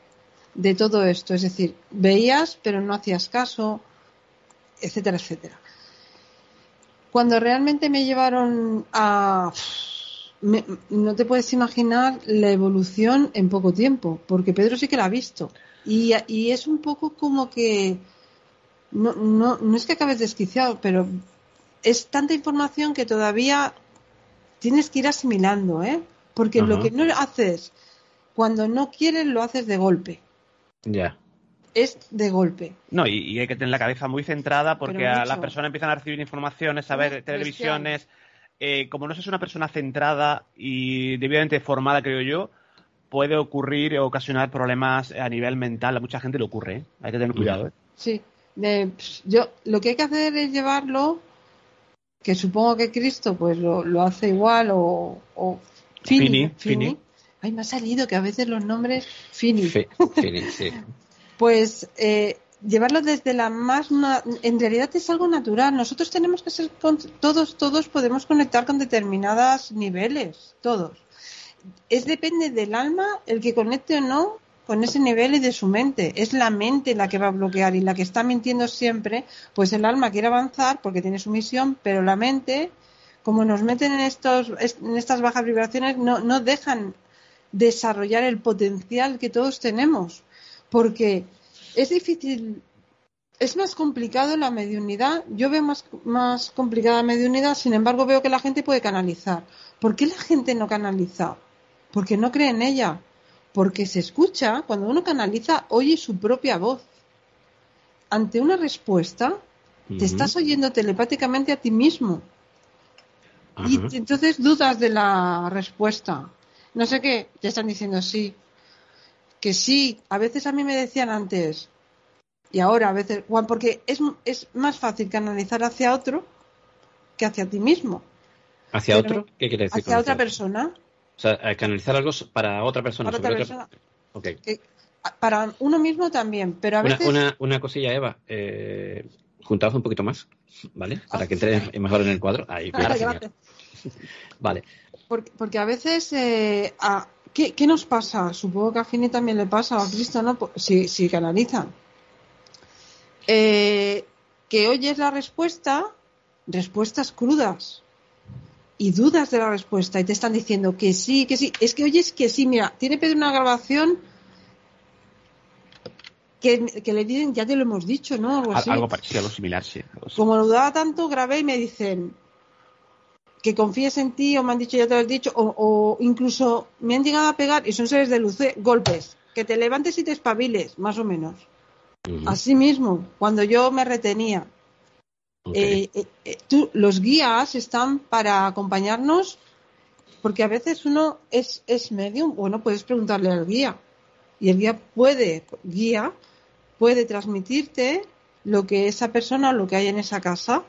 de todo esto, es decir, veías pero no hacías caso, etcétera, etcétera. Cuando realmente me llevaron a... no te puedes imaginar la evolución en poco tiempo, porque Pedro sí que la ha visto. Y, es un poco como que... No, no, no es que acabes desquiciado, pero es tanta información que todavía tienes que ir asimilando, ¿eh? Porque lo que no haces cuando no quieres, lo haces de golpe. Ya es de golpe. No, y, hay que tener la cabeza muy centrada porque a las personas empiezan a recibir informaciones, a ver televisiones. Eh, como no es una persona centrada y debidamente formada, creo yo, puede ocurrir o ocasionar problemas a nivel mental. A mucha gente le ocurre, ¿eh? hay que tener cuidado. ¿eh? Sí, yo lo que hay que hacer es llevarlo, que supongo que Cristo pues lo, hace igual o, o Fini, Fini, Ay, me ha salido que a veces los nombres Fini. Fini, sí. [LAUGHS] pues eh, llevarlo desde la más en realidad es algo natural nosotros tenemos que ser todos todos podemos conectar con determinados niveles todos es depende del alma el que conecte o no con ese nivel y de su mente es la mente la que va a bloquear y la que está mintiendo siempre pues el alma quiere avanzar porque tiene su misión pero la mente como nos meten en estos en estas bajas vibraciones no no dejan desarrollar el potencial que todos tenemos porque es difícil, es más complicado la mediunidad. Yo veo más, más complicada la mediunidad, sin embargo veo que la gente puede canalizar. ¿Por qué la gente no canaliza? Porque no cree en ella. Porque se escucha, cuando uno canaliza, oye su propia voz. Ante una respuesta, te estás oyendo telepáticamente a ti mismo. Y entonces dudas de la respuesta. No sé qué, te están diciendo sí, que sí, a veces a mí me decían antes, y ahora a veces, Juan, porque es, es más fácil canalizar hacia otro que hacia ti mismo. ¿Hacia otro? ¿Qué quiere decir? Hacia otra persona. Sea, canalizar algo para otra persona. Para otra persona. para uno mismo también, pero a veces... Una, una cosilla, Eva. Eh, juntaos un poquito más, ¿vale? Para que entre mejor en el cuadro. Ahí, [LAUGHS] vale. Porque, a veces eh, ¿Qué, nos pasa? Supongo que a Fini también le pasa, a Cristo, ¿no? Si, si canalizan. Eh, que oyes la respuesta, respuestas crudas, y dudas de la respuesta, y te están diciendo que sí, que sí. Es que oyes que sí, mira, tiene pedir una grabación que, le dicen, ya te lo hemos dicho, ¿no? Algo, así. algo parecido, algo similar, sí. Como lo daba tanto, grabé y me dicen, que confíes en ti o me han dicho ya te lo he dicho o, incluso me han llegado a pegar y son seres de luz ¿eh? golpes que te levantes y te espabiles más o menos así mismo cuando yo me retenía eh, eh, tú, los guías están para acompañarnos porque a veces uno es, es medium bueno puedes preguntarle al guía y el guía puede guía puede transmitirte lo que esa persona o lo que hay en esa casa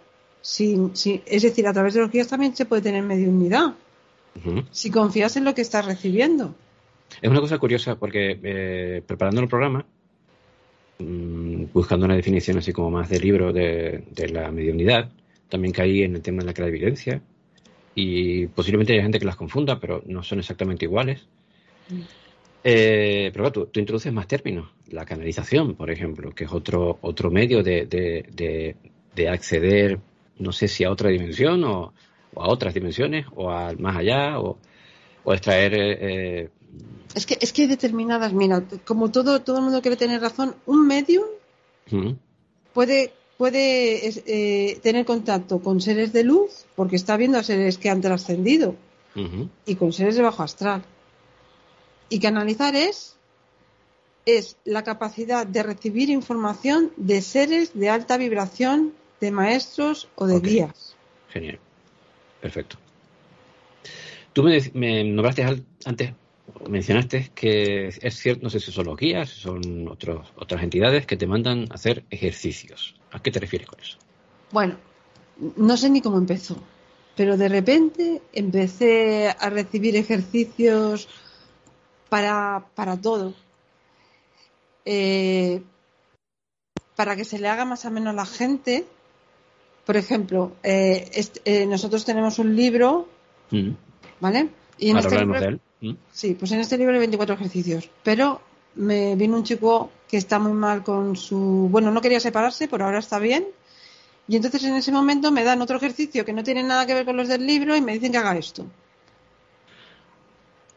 es decir, a través de los guías también se puede tener mediunidad. Si confías en lo que estás recibiendo. Es una cosa curiosa porque eh, preparando el programa mm, buscando una definición así como más de libro de, la mediunidad. También caí en el tema de la clarividencia. Y posiblemente haya gente que las confunda, pero no son exactamente iguales. Mm. Eh, pero tú, introduces más términos. La canalización, por ejemplo, que es otro, otro medio de, de, acceder, no sé si a otra dimensión o, a otras dimensiones o al más allá o, extraer. Eh, es, que, es que hay determinadas, mira, como todo, todo el mundo quiere tener razón, un medium puede, puede eh, tener contacto con seres de luz porque está viendo a seres que han trascendido y con seres de bajo astral y canalizar es, es la capacidad de recibir información de seres de alta vibración, de maestros o de guías. Genial. Perfecto. Tú me, nombraste antes, mencionaste que es cierto, no sé si son los guías, son otros, otras entidades que te mandan a hacer ejercicios. ¿A qué te refieres con eso? Bueno, no sé ni cómo empezó, pero de repente empecé a recibir ejercicios para, para todo. Eh, para que se le haga más o menos a la gente. Por ejemplo, eh, eh, nosotros tenemos un libro, mm. ¿vale? Y en este libro, mm. Sí, pues en este libro hay 24 ejercicios. Pero me vino un chico que está muy mal con su. Bueno, no quería separarse, pero ahora está bien. Y entonces en ese momento me dan otro ejercicio que no tiene nada que ver con los del libro y me dicen que haga esto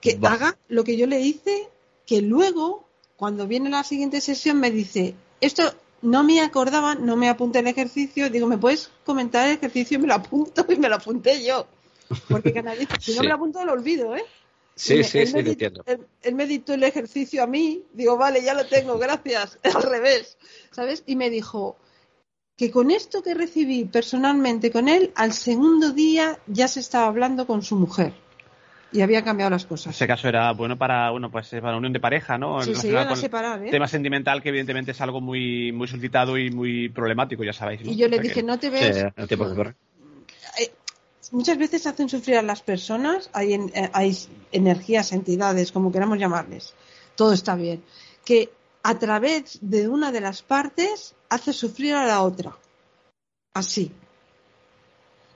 que haga lo que yo le hice, que luego, cuando viene la siguiente sesión, me dice, esto no me acordaba, no me apunté el ejercicio, digo, ¿me puedes comentar el ejercicio? Y me lo apunto y me lo apunté yo. Porque [LAUGHS] si no me lo apunto, lo olvido, ¿eh? Sí, sí, sí, entiendo. Él, me dictó el ejercicio a mí, digo, vale, ya lo tengo, gracias, [LAUGHS] al revés, ¿sabes? Y me dijo que con esto que recibí personalmente con él, al segundo día ya se estaba hablando con su mujer y había cambiado las cosas. Ese caso era bueno para bueno pues para unión de pareja, ¿no? Sí, se iban a separar, ¿eh? Tema sentimental que evidentemente es algo muy muy solicitado y muy problemático, ya sabéis. Y yo le dije, no te ves. Eh, muchas veces hacen sufrir a las personas, hay, eh, hay energías, entidades, como queramos llamarles. Todo está bien. Que a través de una de las partes hace sufrir a la otra. Así.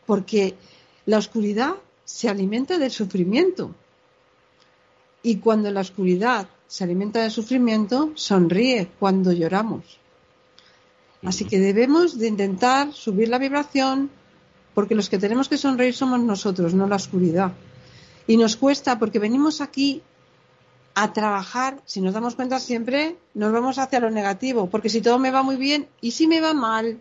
Porque la oscuridad se alimenta del sufrimiento. Y cuando la oscuridad se alimenta del sufrimiento, sonríe cuando lloramos. Así que debemos de intentar subir la vibración porque los que tenemos que sonreír somos nosotros, no la oscuridad. Y nos cuesta porque venimos aquí a trabajar, si nos damos cuenta siempre, nos vamos hacia lo negativo, porque si todo me va muy bien y si me va mal,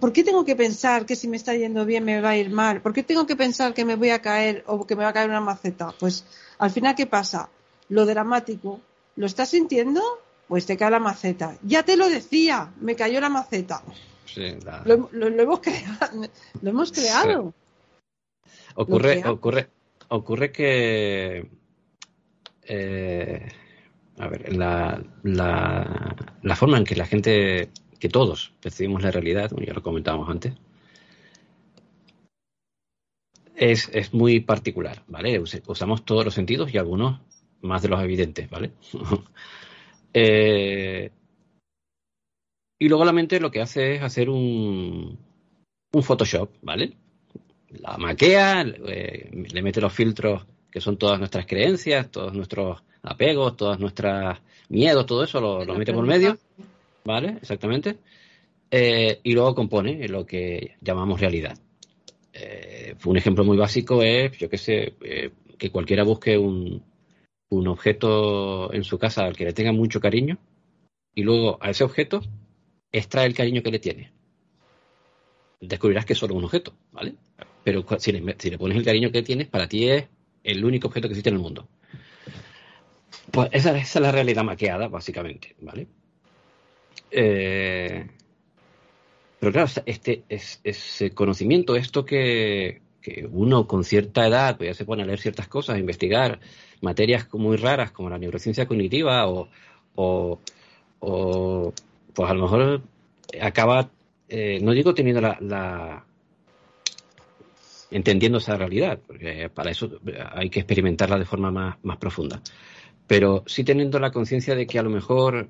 ¿por qué tengo que pensar que si me está yendo bien me va a ir mal? ¿Por qué tengo que pensar que me voy a caer o que me va a caer una maceta? Pues al final, ¿qué pasa? Lo dramático, ¿lo estás sintiendo? Pues te cae la maceta. Ya te lo decía, me cayó la maceta. Lo, hemos [LAUGHS] creado. Lo hemos creado. Ocurre, ocurre, ocurre que eh, a ver, la, la forma en que la gente que todos percibimos la realidad, ya lo comentábamos antes, es, muy particular, ¿vale? Usamos todos los sentidos y algunos más de los evidentes, ¿vale? [LAUGHS] Eh, y luego la mente lo que hace es hacer un, un Photoshop, ¿vale? La maquea, eh, le mete los filtros que son todas nuestras creencias, todos nuestros apegos, todas nuestras miedos, todo eso lo, lo mete por medio ¿vale? Exactamente. Eh, y luego compone lo que llamamos realidad. Eh, un ejemplo muy básico es, yo qué sé, eh, que cualquiera busque un, un objeto en su casa al que le tenga mucho cariño y luego a ese objeto extrae el cariño que le tiene. Descubrirás que es solo un objeto, ¿vale? Pero si le, pones el cariño que tienes, para ti es el único objeto que existe en el mundo. Pues esa, es la realidad maqueada, básicamente, ¿vale? Eh, pero claro, este, es, ese conocimiento, esto que, uno con cierta edad pues ya se pone a leer ciertas cosas, a investigar materias muy raras como la neurociencia cognitiva o, pues a lo mejor acaba, eh, no digo teniendo la, entendiendo esa realidad, porque para eso hay que experimentarla de forma más, más profunda, pero sí teniendo la conciencia de que a lo mejor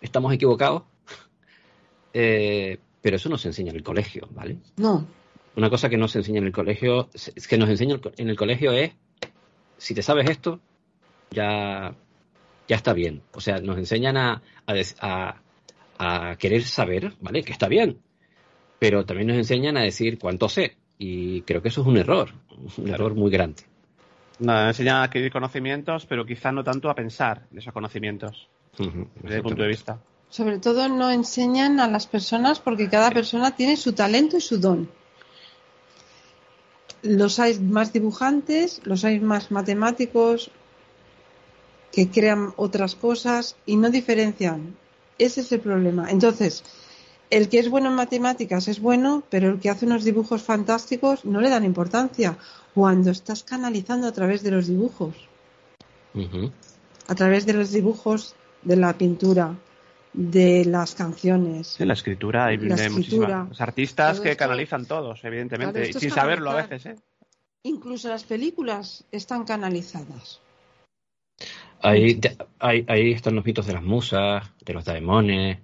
estamos equivocados, [LAUGHS] eh, pero eso no se enseña en el colegio, ¿vale? No. Una cosa que no se enseña en el colegio, que nos enseña en el colegio es, si te sabes esto, ya, ya está bien. O sea, nos enseñan a, a, a querer saber, ¿vale? Que está bien. Pero también nos enseñan a decir cuánto sé. Y creo que eso es un error, un error muy grande. No, enseñan a adquirir conocimientos, pero quizá no tanto a pensar en esos conocimienos, desde el punto de vista. Sobre todo no enseñan a las personas porque cada persona tiene su talento y su don. Los hay más dibujantes, los hay más matemáticos que crean otras cosas y no diferencian. Ese es el problema. Entonces, el que es bueno en matemáticas es bueno, pero el que hace unos dibujos fantásticos no le dan importancia cuando estás canalizando a través de los dibujos. A través de los dibujos, de la pintura, de las canciones. De la escritura, hay muchísimos artistas que canalizan todos, evidentemente, y sin saberlo a veces. ¿eh? Incluso las películas están canalizadas. Ahí, ahí, están los mitos de las musas, de los daemones,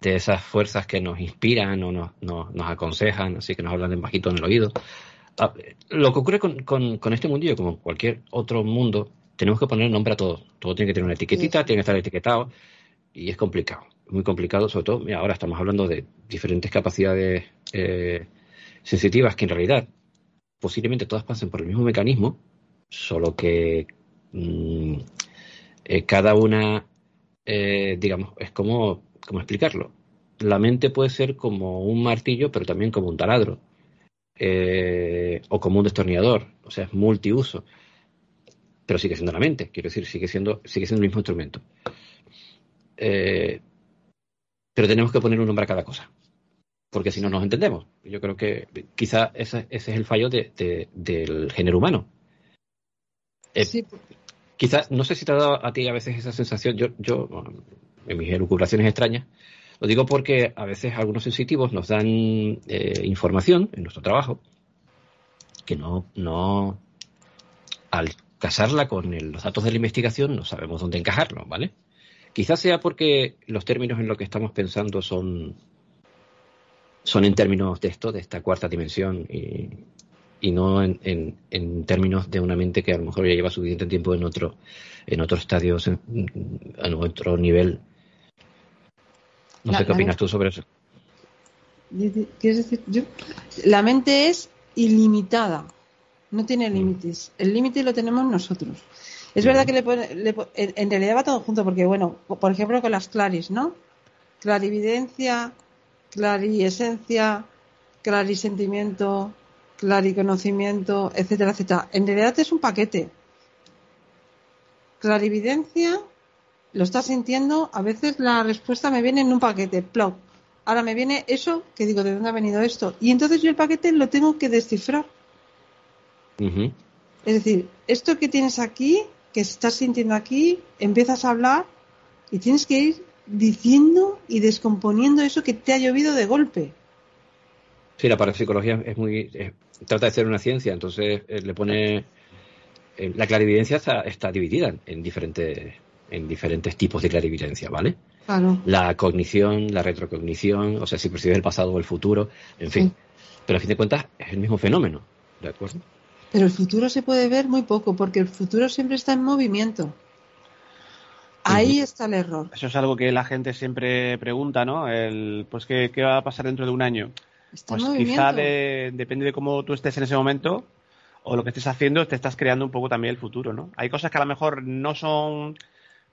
de esas fuerzas que nos inspiran o nos, nos, aconsejan, así que nos hablan de bajito en el oído. Ah, lo que ocurre con, con, este mundillo, como cualquier otro mundo, tenemos que poner nombre a todo. Todo tiene que tener una etiquetita, tiene que estar etiquetado y es complicado. Muy complicado, sobre todo, mira, ahora estamos hablando de diferentes capacidades eh, sensitivas que en realidad posiblemente todas pasen por el mismo mecanismo, solo que mm, eh, cada una, eh, digamos, es como, como explicarlo. La mente puede ser como un martillo, pero también como un taladro eh, o como un destornillador, o sea, es multiuso, pero sigue siendo la mente, quiero decir, sigue siendo, sigue siendo el mismo instrumento. Eh, pero tenemos que poner un nombre a cada cosa, porque si no nos entendemos. Yo creo que quizá ese, es el fallo del género humano. Eh, quizás, no sé si te ha dado a ti a veces esa sensación, yo, yo en mis elucubraciones extrañas, lo digo porque a veces algunos sensitivos nos dan eh, información en nuestro trabajo que no, no, al casarla con los datos de la investigación no sabemos dónde encajarlo, ¿vale? Quizás sea porque los términos en los que estamos pensando son, son en términos de esto, de esta cuarta dimensión, y, y no en, en, términos de una mente que a lo mejor ya lleva suficiente tiempo en otro, en otro estadio, en otro nivel no sé qué opinas tú sobre eso. ¿Quieres decir? Yo, la mente es ilimitada, no tiene mm. límites. El límite lo tenemos nosotros. Es verdad que le, pone, en realidad va todo junto, porque, bueno, por ejemplo, con las claris, ¿no? Clarividencia, clariesencia, clarisentimiento, clariconocimiento, etcétera, etcétera. En realidad es un paquete. Clarividencia lo estás sintiendo, a veces la respuesta me viene en un paquete, plop. Ahora me viene eso, que digo, ¿de dónde ha venido esto? Y entonces yo el paquete lo tengo que descifrar. Es decir, esto que tienes aquí, que estás sintiendo aquí, empiezas a hablar y tienes que ir diciendo y descomponiendo eso que te ha llovido de golpe. Sí, la parapsicología es muy trata de ser una ciencia, entonces eh, le pone eh, la clarividencia está, está dividida en diferentes en diferentes tipos de clarividencia, ¿vale? La cognición, la retrocognición, o sea, si percibes el pasado o el futuro, en fin. Pero a fin de cuentas es el mismo fenómeno, ¿de acuerdo? Pero el futuro se puede ver muy poco, porque el futuro siempre está en movimiento. Ahí está el error. Eso es algo que la gente siempre pregunta, ¿no? El, pues, ¿qué, va a pasar dentro de un año? Está pues quizá depende de cómo tú estés en ese momento o lo que estés haciendo, te estás creando un poco también el futuro, ¿no? Hay cosas que a lo mejor no son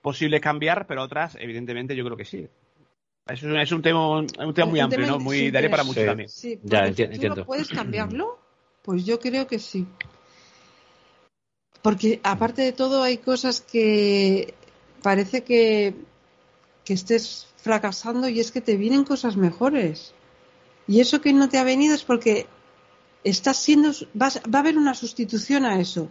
posible cambiar, pero otras, evidentemente, yo creo que sí. Es un, es un tema, un tema muy amplio, ¿no? Muy, daré para mucho también. Sí, ya, entiendo. ¿Puedes cambiarlo? [CLEARS THROAT] Pues yo creo que sí. Porque aparte de todo hay cosas que parece que, que estés fracasando y es que te vienen cosas mejores. Y eso que no te ha venido es porque estás siendo, va a haber una sustitución a eso.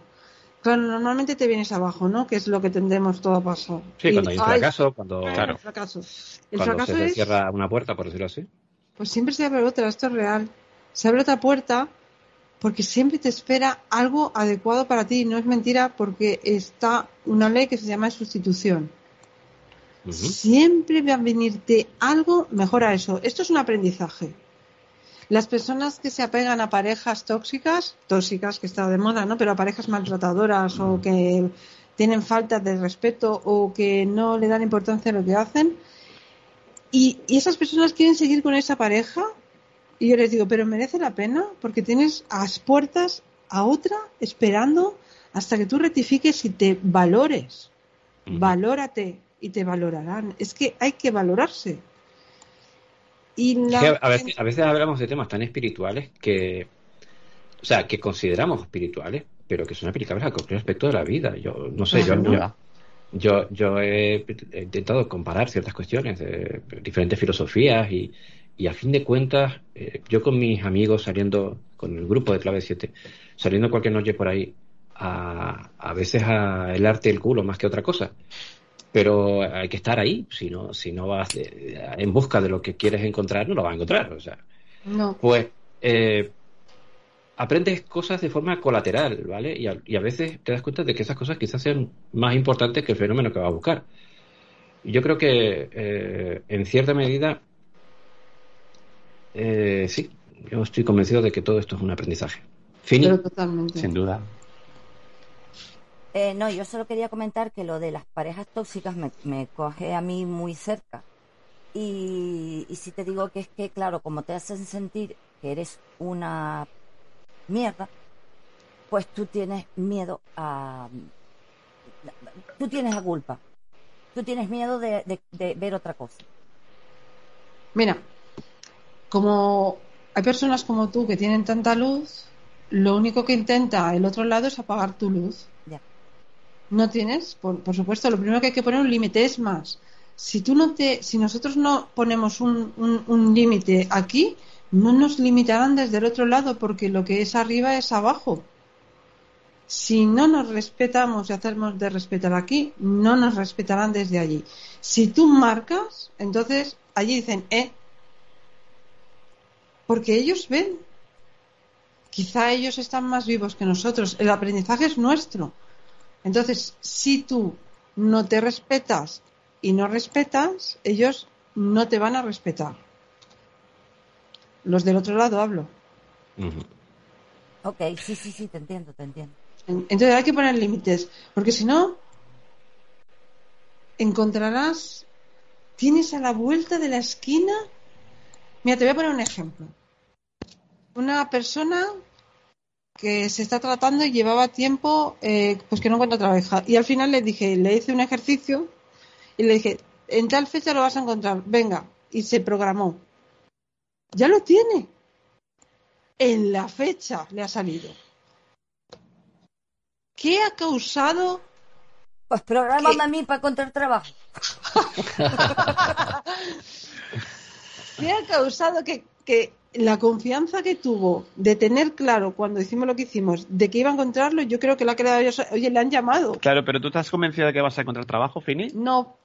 Claro, normalmente te vienes abajo, ¿no? Que es lo que tendemos todo a pasar. Sí, cuando hay un fracaso, cuando, claro, fracaso. El cuando se cierra una puerta, por decirlo así. Pues siempre se abre otra, esto es real. Se abre otra puerta porque siempre te espera algo adecuado para ti. No es mentira porque está una ley que se llama sustitución. Siempre va a venirte algo mejor a eso. Esto es un aprendizaje. Las personas que se apegan a parejas tóxicas, tóxicas que está de moda, ¿no? Pero a parejas maltratadoras o que tienen falta de respeto o que no le dan importancia a lo que hacen. Y, y esas personas quieren seguir con esa pareja. Y yo les digo, pero merece la pena porque tienes a las puertas a otra esperando hasta que tú rectifiques y te valores. Valórate y te valorarán. Es que hay que valorarse. Y a, veces, hablamos de temas tan espirituales que, o sea, que consideramos espirituales, pero que son aplicables a cualquier aspecto de la vida. Yo no sé, yo, yo, yo, he, intentado comparar ciertas cuestiones de diferentes filosofías y, y a fin de cuentas, eh, yo con mis amigos saliendo, con el grupo de Clave 7, saliendo cualquier noche por ahí, a, a veces a el culo más que otra cosa pero hay que estar ahí, si no, si no vas en busca de lo que quieres encontrar, no lo vas a encontrar. O sea, no. Pues eh, aprendes cosas de forma colateral, ¿vale? Y a, y a, veces te das cuenta de que esas cosas quizás sean más importantes que el fenómeno que vas a buscar. Yo creo que eh, en cierta medida, eh, sí, yo estoy convencido de que todo esto es un aprendizaje. Fini, totalmente. sin duda. Eh, no, yo solo quería comentar que lo de las parejas tóxicas me, coge a mí muy cerca. Y, si te digo que es que, claro, como te hacen sentir que eres una mierda, pues tú tienes miedo a... Tú tienes la culpa. Tú tienes miedo de, de ver otra cosa. Mira, como hay personas como tú que tienen tanta luz, lo único que intenta el otro lado es apagar tu luz. No tienes, por, supuesto, lo primero que hay que poner un límite es más. Si tú no te, si nosotros no ponemos un, un, límite aquí, no nos limitarán desde el otro lado porque lo que es arriba es abajo. Si no nos respetamos y hacemos de respetar aquí, no nos respetarán desde allí. Si tú marcas, entonces allí dicen, eh, porque ellos ven. Quizá ellos están más vivos que nosotros. El aprendizaje es nuestro. Entonces, si tú no te respetas y no respetas, ellos no te van a respetar. Los del otro lado hablo. Ok, sí, sí, sí, te entiendo, te entiendo. Entonces hay que poner límites, porque si no, encontrarás, tienes a la vuelta de la esquina. Mira, te voy a poner un ejemplo. Una persona que se está tratando y llevaba tiempo eh, pues que no encuentra trabajo. Y al final le dije, le hice un ejercicio y le dije, en tal fecha lo vas a encontrar, venga. Y se programó. Ya lo tiene. En la fecha le ha salido. ¿Qué ha causado? Pues programa a mí para encontrar trabajo. [LAUGHS] ¿Qué ha causado que, que la confianza que tuvo de tener claro cuando hicimos lo que hicimos de que iba a encontrarlo, yo creo que la ha quedado. Oye, le han llamado. Claro, pero tú estás convencida de que vas a encontrar trabajo, Fini? No.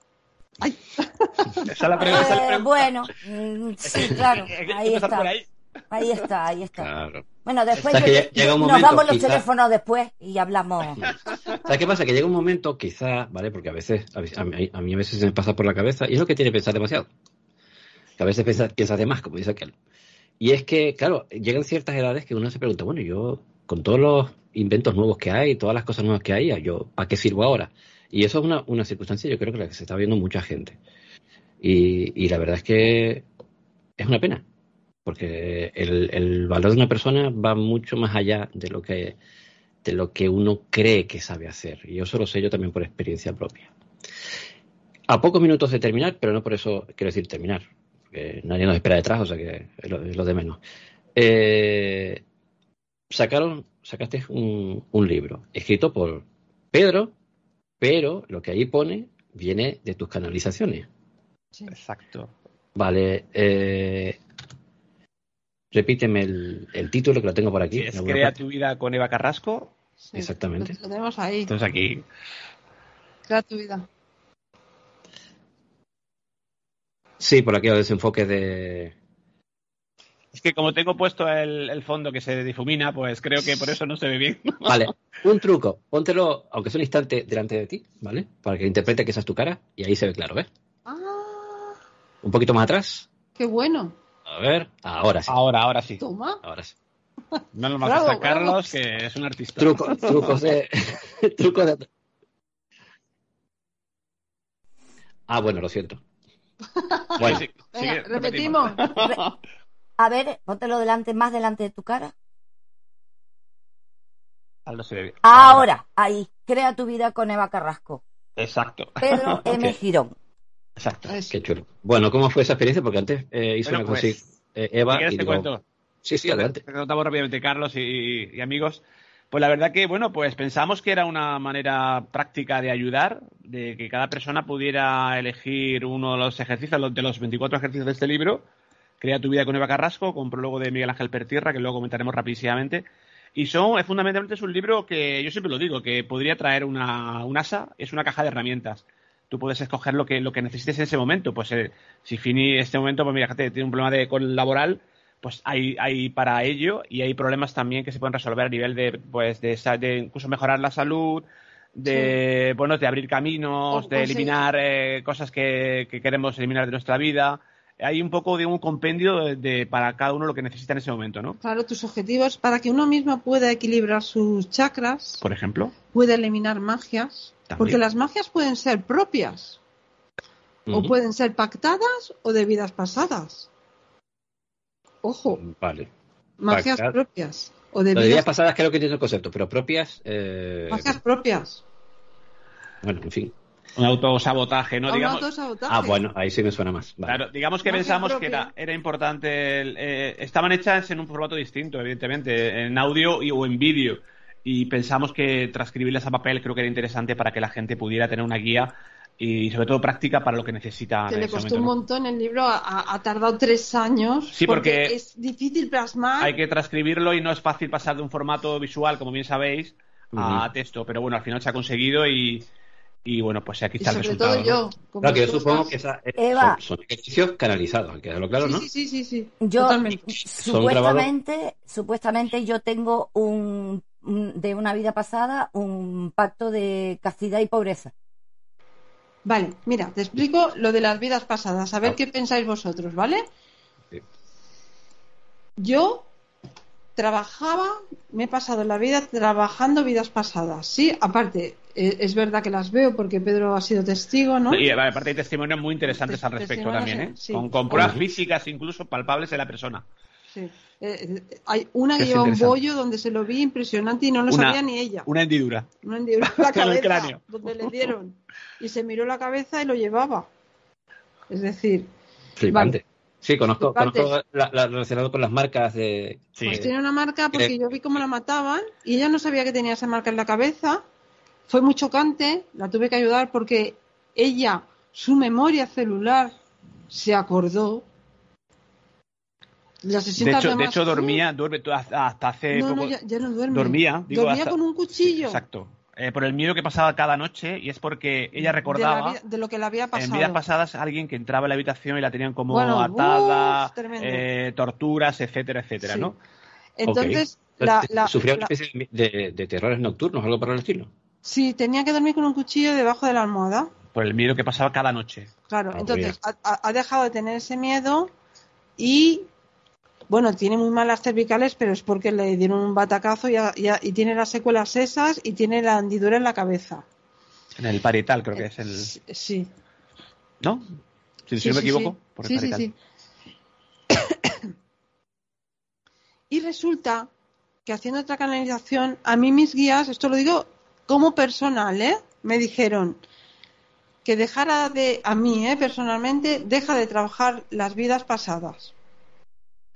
Ay. [LAUGHS] Esa la pregunta. Eh, bueno, mm, sí, claro. Ahí está. Ahí. está, ahí está. Bueno, después nos damos los teléfonos después y hablamos. [LAUGHS] ¿Sabes qué pasa? Que llega un momento, quizás, ¿vale? Porque a veces, a mí, a mí a veces se me pasa por la cabeza y es lo que tiene pensar demasiado. Que a veces piensas piensa de más, como dice aquel. Y es que, claro, llegan ciertas edades que uno se pregunta, bueno, yo con todos los inventos nuevos que hay, todas las cosas nuevas que hay, yo ¿para qué sirvo ahora? Y eso es una, una circunstancia, yo creo que la que se está viendo mucha gente. Y, y la verdad es que es una pena, porque el, el, valor de una persona va mucho más allá de lo que de lo que uno cree que sabe hacer. Y eso lo sé yo también por experiencia propia. A pocos minutos de terminar, pero no por eso quiero decir terminar nadie nos espera detrás, o sea que es lo, de menos. Eh, sacaron, sacaste un, libro escrito por Pedro, pero lo que ahí pone viene de tus canalizaciones. Exacto. Vale. Eh, repíteme el, título que lo tengo por aquí. es Crea tu vida con Eva Carrasco. Exactamente. Lo tenemos ahí. Entonces aquí. Crea tu vida. Sí, por aquí el desenfoque de. Es que como tengo puesto el, fondo que se difumina, pues creo que por eso no se ve bien. [LAUGHS] Vale, un truco. Póntelo, aunque sea un instante, delante de ti, ¿vale? Para que interprete que esa es tu cara y ahí se ve claro, ¿ves? un poquito más atrás. Qué bueno. A ver, ahora sí. Ahora, ahora sí. Toma. Ahora sí. No nos más a Carlos, que es un artista. Truco, trucos de. [LAUGHS] [LAUGHS] trucos de. Ah, bueno, lo siento. [LAUGHS] Bueno, sí, Venga, repetimos. [LAUGHS] A ver, póntelo delante, más delante de tu cara. Ahora, ahí, crea tu vida con Eva Carrasco. Exacto. Pedro [LAUGHS] M. Girón. Exacto. Qué chulo. Bueno, ¿cómo fue esa experiencia? Porque antes eh, hizo una cosa así. Pues, eh, Eva. y te cuento? Sí, sí, adelante. Te contamos rápidamente, Carlos y, amigos. Pues la verdad que, bueno, pues pensamos que era una manera práctica de ayudar, de que cada persona pudiera elegir uno de los ejercicios, de los 24 ejercicios de este libro, Crea tu vida con Eva Carrasco, con prólogo de Miguel Ángel Pertierra, que luego comentaremos rapidísimamente. Y son, fundamentalmente es un libro que yo siempre lo digo, que podría traer una, un asa, es una caja de herramientas. Tú puedes escoger lo que, lo que necesites en ese momento. Pues eh, si Fini este momento, pues mira, tiene un problema de, con laboral, pues hay, hay para ello y hay problemas también que se pueden resolver a nivel de, pues, de, de incluso mejorar la salud, de, bueno, de abrir caminos, de eliminar eh, cosas que, que, queremos eliminar de nuestra vida hay un poco de un compendio de, para cada uno lo que necesita en ese momento, ¿no? Claro, tus objetivos para que uno mismo pueda equilibrar sus chakras. Por ejemplo. Puede eliminar magias. Porque las magias pueden ser propias. O pueden ser pactadas o de vidas pasadas. Ojo. Vale. Magias propias. O de vidas... pasadas creo que tiene el concepto, pero propias. Eh... Magias propias. Bueno, en fin. Un autosabotaje, ¿no? Un autosabotaje. Ah, bueno, ahí sí me suena más. Claro, digamos que pensamos que era, era importante. Eh, estaban hechas en un formato distinto, evidentemente, en audio y, o en vídeo. Y pensamos que transcribirlas a papel creo que era interesante para que la gente pudiera tener una guía y sobre todo práctica para lo que necesita. Que le costó un montón el libro, ha, tardado tres años. Sí, porque, es difícil plasmar. Hay que transcribirlo y no es fácil pasar de un formato visual, como bien sabéis, a texto. Pero bueno, al final se ha conseguido y, y bueno, pues aquí está el resultado. Todo yo, claro, que yo supongo que esa, son, ejercicios canalizados, que lo claro, ¿no? Sí, sí, sí, sí. Yo, supuestamente, supuestamente yo tengo un, de una vida pasada un pacto de castidad y pobreza. Vale, mira, te explico lo de las vidas pasadas, a ver ah. qué pensáis vosotros, ¿vale? Yo trabajaba, me he pasado la vida trabajando vidas pasadas, ¿sí? Aparte, eh, es verdad que las veo porque Pedro ha sido testigo, ¿no? Y aparte hay testimonios muy interesantes al respecto también, ¿eh? Con, pruebas físicas incluso palpables de la persona. Sí. Eh, hay una que lleva un bollo donde se lo vi impresionante y no lo sabía ni ella. Una hendidura. Una hendidura en la [LAUGHS] cabeza, cráneo. donde le dieron. Y se miró la cabeza y lo llevaba. Es decir... Flipante. Sí, conozco, conozco la, relacionado con las marcas de... Pues tiene una marca porque yo vi cómo la mataban y ella no sabía que tenía esa marca en la cabeza fue muy chocante, la tuve que ayudar porque ella, su memoria celular, se acordó. De hecho, de hecho dormía, duerme hasta hace no, No, ya, no duerme. Dormía, dormía con un cuchillo. Exacto. Eh, por el miedo que pasaba cada noche y es porque ella recordaba de, lo que le había pasado. En vidas pasadas alguien que entraba en la habitación y la tenían como atada, eh, torturas, etcétera, etcétera, ¿no? Entonces, ¿Sufría una especie de, de, terrores nocturnos, algo para el estilo? Sí, tenía que dormir con un cuchillo debajo de la almohada. Por el miedo que pasaba cada noche. Claro, ah, entonces ha, dejado de tener ese miedo y, bueno, tiene muy malas cervicales, pero es porque le dieron un batacazo y, tiene las secuelas esas y tiene la hendidura en la cabeza. En el parietal creo que es el... Sí. ¿No? Si, no me equivoco. Sí, sí, sí. [COUGHS] y resulta que haciendo otra canalización, a mí mis guías, esto lo digo como personal, ¿eh? Me dijeron que dejara de, a mí, ¿eh? Personalmente, deja de trabajar las vidas pasadas.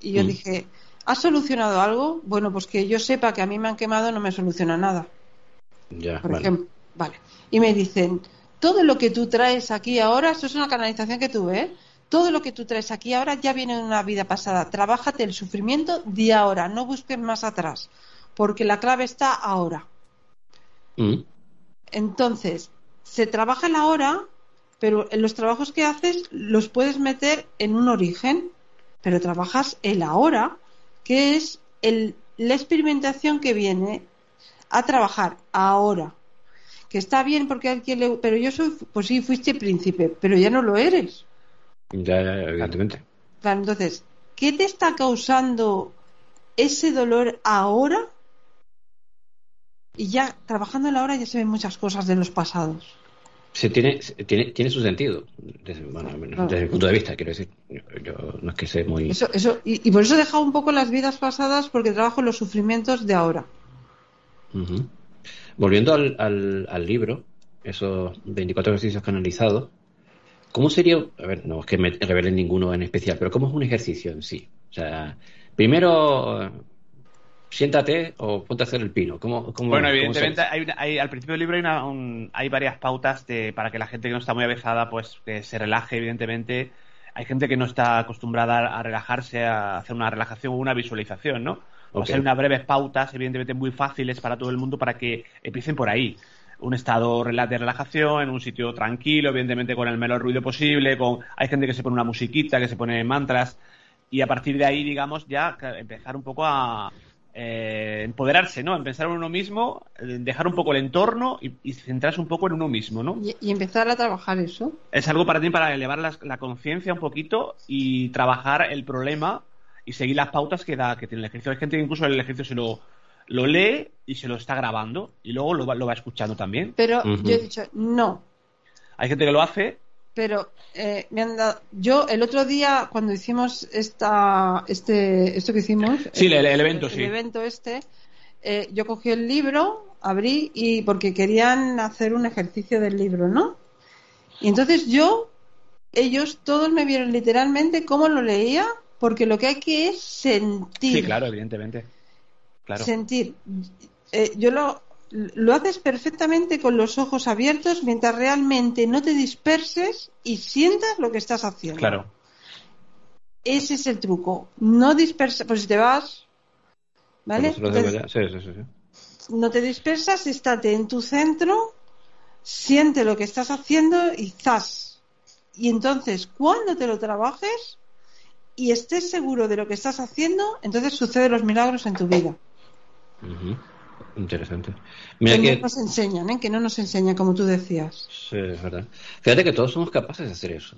Y yo mm. dije, ¿has solucionado algo? Bueno, pues que yo sepa que a mí me han quemado no me soluciona nada. Ya, Por ejemplo, vale. Y me dicen, todo lo que tú traes aquí ahora, esto es una canalización que tuve, ¿eh? Todo lo que tú traes aquí ahora ya viene de una vida pasada. Trabájate el sufrimiento de ahora, no busques más atrás, porque la clave está ahora. Mm. Entonces, se trabaja la hora, pero en los trabajos que haces los puedes meter en un origen, pero trabajas el ahora, que es el, la experimentación que viene a trabajar ahora. Que está bien porque alguien le... Pero yo soy, pues sí, fuiste príncipe, pero ya no lo eres. Ya, ya, evidentemente. Claro, entonces, ¿qué te está causando ese dolor ahora? Y ya trabajando en la hora ya se ven muchas cosas de los pasados. Se tiene, tiene, tiene su sentido, desde, bueno, desde mi punto de vista, quiero decir. Yo, no es que sé muy. Eso, eso, y, por eso he dejado un poco las vidas pasadas, porque trabajo en los sufrimientos de ahora. Volviendo al, al, al, libro, esos 24 ejercicios canalizados, ¿cómo sería? A ver, no es que me revelen ninguno en especial, pero ¿cómo es un ejercicio en sí? O sea, primero siéntate o ponte a hacer el pino. ¿Cómo, bueno, evidentemente hay, al principio del libro hay, una, hay varias pautas de, para que la gente que no está muy avezada pues que se relaje, evidentemente. Hay gente que no está acostumbrada a relajarse, a hacer una relajación o una visualización, ¿no? Hay unas breves pautas, evidentemente muy fáciles para todo el mundo para que empiecen por ahí. Un estado de relajación, en un sitio tranquilo, evidentemente con el menor ruido posible, con hay gente que se pone una musiquita, que se pone mantras, y a partir de ahí, digamos, ya empezar un poco a, eh, empoderarse, ¿no? En pensar en uno mismo, dejar un poco el entorno y, centrarse un poco en uno mismo, ¿no? Y, empezar a trabajar eso. Es algo para ti para elevar la, conciencia un poquito y trabajar el problema y seguir las pautas que da que tiene el ejercicio. Hay gente que incluso el ejercicio se lo, lo lee y se lo está grabando y luego lo va, lo va escuchando también. Pero yo he dicho, no. Hay gente que lo hace pero eh, me han dado, yo el otro día cuando hicimos esta este esto que hicimos sí el, evento el, sí. evento este eh, yo cogí el libro abrí y porque querían hacer un ejercicio del libro no y entonces yo ellos todos me vieron literalmente cómo lo leía porque lo que hay que es sentir. Sí claro evidentemente. Claro. Sentir. Eh, yo lo lo haces perfectamente con los ojos abiertos mientras realmente no te disperses y sientas lo que estás haciendo. Claro. Ese es el truco. No dispersas, pues si te vas, ¿vale? no te dispersas, estate en tu centro, siente lo que estás haciendo y zas. Y entonces, cuando te lo trabajes y estés seguro de lo que estás haciendo, entonces suceden los milagros en tu vida. Interesante. Mira que, no nos enseñan, ¿eh? que no nos enseñan, como tú decías. Sí, es verdad. Fíjate que todos somos capaces de hacer eso,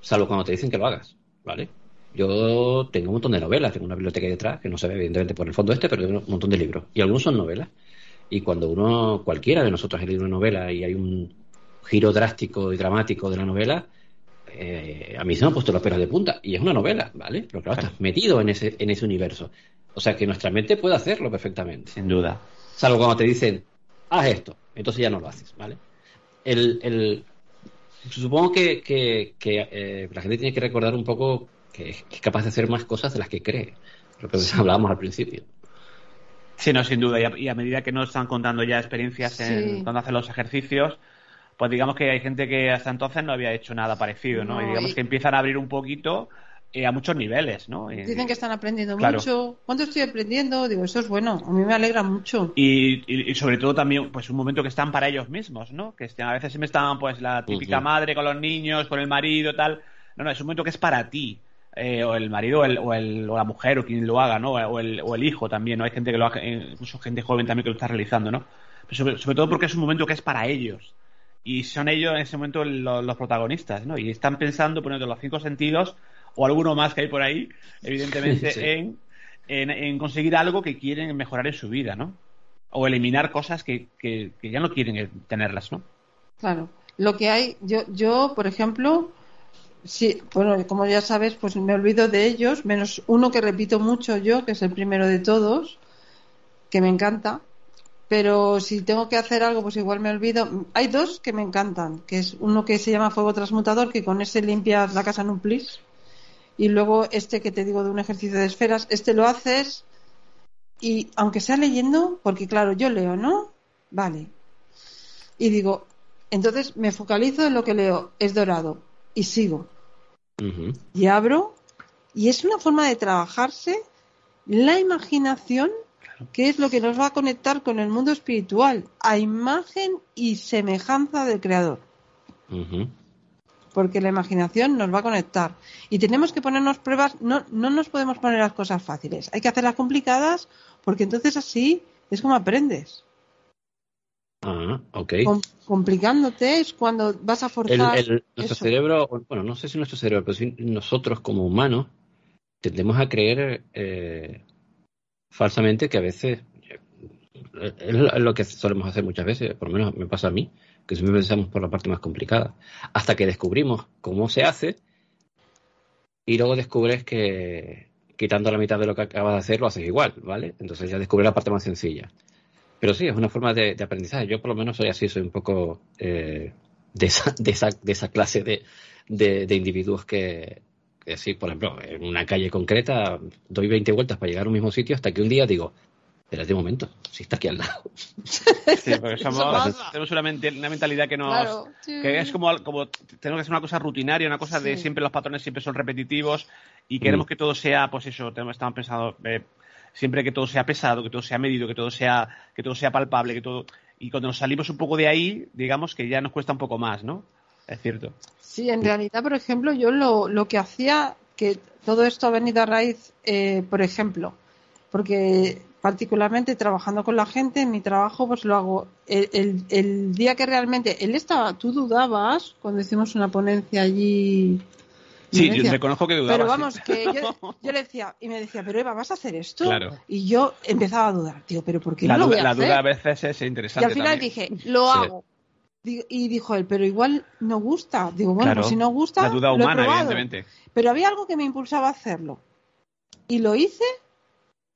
salvo cuando te dicen que lo hagas, ¿vale? Yo tengo un montón de novelas, tengo una biblioteca ahí detrás, que no se ve evidentemente por el fondo este, pero tengo un montón de libros. Y algunos son novelas. Y cuando uno, cualquiera de nosotros ha leído una novela y hay un giro drástico y dramático de la novela, eh, a mí se me han puesto los pelos de punta. Y es una novela, ¿vale? Pero claro, estás metido en ese, en ese universo. O sea que nuestra mente puede hacerlo perfectamente. Sin duda. Salvo cuando te dicen, haz esto, entonces ya no lo haces, ¿vale? El, el, supongo que, que, eh, la gente tiene que recordar un poco que es, capaz de hacer más cosas de las que cree, lo que hablábamos al principio. Sí, no, sin duda. Y a, medida que nos están contando ya experiencias en, cuando hacen los ejercicios, pues digamos que hay gente que hasta entonces no había hecho nada parecido, ¿no? y digamos que empiezan a abrir un poquito a muchos niveles, ¿no? Dicen que están aprendiendo mucho. ¿Cuánto estoy aprendiendo? Digo, eso es bueno. A mí me alegra mucho. Y, sobre todo también, pues un momento que están para ellos mismos, ¿no? Que a veces siempre están, pues, la típica madre con los niños, con el marido, tal. No, no, es un momento que es para ti. Eh, o el marido o, el, o, la mujer o quien lo haga, ¿no? O el, o el hijo también, ¿no? Hay gente que lo hace, eh, incluso gente joven también que lo está realizando, ¿no? sobre, todo porque es un momento que es para ellos. Y son ellos en ese momento los, los protagonistas, ¿no? Y están pensando, poniendo los cinco sentidos o alguno más que hay por ahí, evidentemente, [LAUGHS] En, en, conseguir algo que quieren mejorar en su vida, ¿no? O eliminar cosas que, que, ya no quieren tenerlas, ¿no? Claro. Lo que hay, yo, yo por ejemplo, sí, bueno, como ya sabes, pues me olvido de ellos, menos uno que repito mucho yo, que es el primero de todos, que me encanta, pero si tengo que hacer algo, pues igual me olvido. Hay dos que me encantan, que es uno que se llama fuego transmutador, que con ese limpias la casa en un plis, y luego este que te digo de un ejercicio de esferas, este lo haces y aunque sea leyendo, porque claro, yo leo, ¿no? Vale. Y digo, entonces me focalizo en lo que leo, es dorado, y sigo. Y abro, y es una forma de trabajarse la imaginación, que es lo que nos va a conectar con el mundo espiritual, a imagen y semejanza del Creador porque la imaginación nos va a conectar. Y tenemos que ponernos pruebas, no, no nos podemos poner las cosas fáciles, hay que hacerlas complicadas porque entonces así es como aprendes. Ah, ok. complicándote es cuando vas a forzar. nuestro cerebro, bueno, no sé si nuestro cerebro, pero si nosotros como humanos tendemos a creer eh, falsamente que a veces es lo que solemos hacer muchas veces, por lo menos me pasa a mí, que siempre pensamos por la parte más complicada, hasta que descubrimos cómo se hace y luego descubres que quitando la mitad de lo que acabas de hacer lo haces igual, ¿vale? Entonces ya descubres la parte más sencilla. Pero sí, es una forma de, aprendizaje. Yo por lo menos soy así, soy un poco eh, de, esa, de, esa, de esa clase de, individuos que, que, sí, por ejemplo, en una calle concreta doy 20 vueltas para llegar a un mismo sitio hasta que un día digo, espérate un momento, si está aquí al lado. Sí, porque somos, tenemos una, mentalidad que nos. que es como, como. Tenemos que hacer una cosa rutinaria, una cosa de siempre los patrones siempre son repetitivos y queremos mm. que todo sea, pues eso, estamos pensando. Eh, siempre que todo sea pesado, que todo sea medido, que todo sea, que todo sea palpable, que todo. Y cuando nos salimos un poco de ahí, digamos que ya nos cuesta un poco más, ¿no? Es cierto. Sí, en realidad, por ejemplo, yo lo, lo que hacía, que todo esto ha venido a raíz, eh, por ejemplo, porque particularmente trabajando con la gente, en mi trabajo pues lo hago el, el, día que realmente él estaba, tú dudabas cuando hicimos una ponencia allí. Sí, yo reconozco que dudaba. Pero vamos, que [LAUGHS] yo, le decía, y me decía, pero Eva, ¿vas a hacer esto? Y yo empezaba a dudar, tío, pero ¿por qué la no lo voy a La duda a veces es interesante. Y al final dije, lo hago. Y dijo él, pero igual no gusta. Digo, bueno, pues si no gusta. La duda humana, evidentemente. Pero había algo que me impulsaba a hacerlo. Y lo hice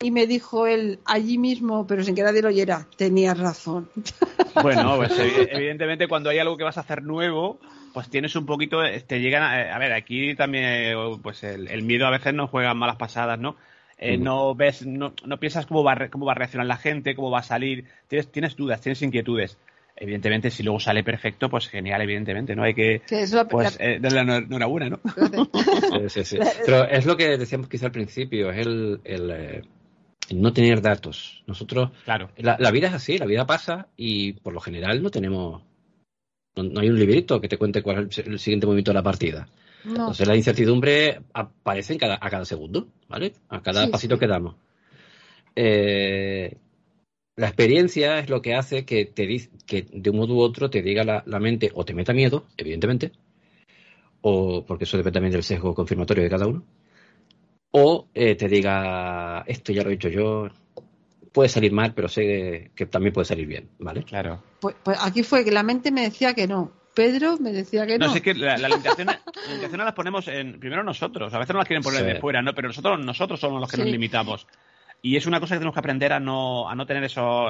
y me dijo él allí mismo, pero sin que nadie lo oyera, tenías razón. [LAUGHS] Bueno, [LAUGHS] pues evidentemente cuando hay algo que vas a hacer nuevo, pues tienes un poquito, te llegan a, a ver, aquí también, pues el, miedo a veces nos juega malas pasadas, ¿no? Eh, no ves, no, no piensas cómo va, cómo va a reaccionar la gente, cómo va a salir, tienes, tienes dudas, tienes inquietudes evidentemente si luego sale perfecto pues genial evidentemente no hay que pues eh, darle la enhorabuena no [LAUGHS] sí, sí, sí. pero es lo que decíamos quizá al principio es el, el, no tener datos. Nosotros, claro. la, vida es así, la vida pasa y por lo general no tenemos, no, hay un librito que te cuente cuál es el, siguiente movimiento de la partida. Entonces la incertidumbre aparece en cada, a cada segundo, ¿vale? A cada pasito que damos. Eh, la experiencia es lo que hace que te que de un modo u otro te diga la, la, mente o te meta miedo, evidentemente, o porque eso depende también del sesgo confirmatorio de cada uno, o eh, te diga, esto ya lo he hecho yo, puede salir mal, pero sé que también puede salir bien, ¿vale? Claro. Pues, pues, aquí fue que la mente me decía que no. Pedro me decía que no. No, sé que la, la limitación, la las ponemos en, primero nosotros. A veces no las quieren poner de fuera, ¿no? Pero nosotros, nosotros somos los que nos limitamos. Y es una cosa que tenemos que aprender a no, a no tener eso,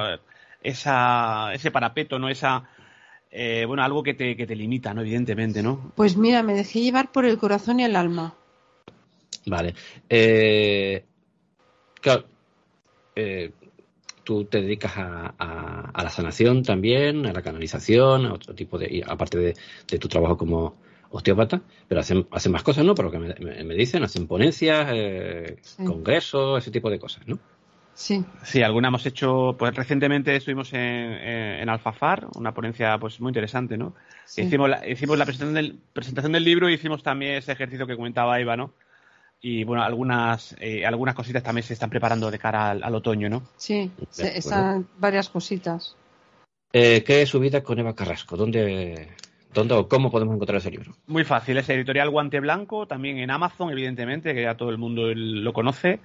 esa, ese parapeto, ¿no? Esa, eh, bueno, algo que te, que te limita, ¿no? Evidentemente, ¿no? Pues mira, me dejé llevar por el corazón y el alma. Vale. Eh, claro, eh, tú te dedicas a, la sanación también, a la canalización, a otro tipo de, aparte de, tu trabajo como osteópata, pero hacen, hacen más cosas, ¿no? Por lo que me, dicen, hacen ponencias, eh, congresos, ese tipo de cosas, ¿no? Sí. Sí, alguna hemos hecho, pues recientemente estuvimos en, en, Alfafar, una ponencia pues muy interesante, ¿no? Hicimos la, hicimos la presentación del, presentación del libro y hicimos también ese ejercicio que comentaba Eva, ¿no? Y bueno, algunas, eh, algunas cositas también se están preparando de cara al, otoño, ¿no? Sí, están varias cositas. Eh, ¿Qué es su vida con Eva Carrasco? ¿Dónde, ¿Dónde o cómo podemos encontrar ese libro? Muy fácil, es editorial Guante Blanco, también en Amazon, evidentemente, que ya todo el mundo lo conoce.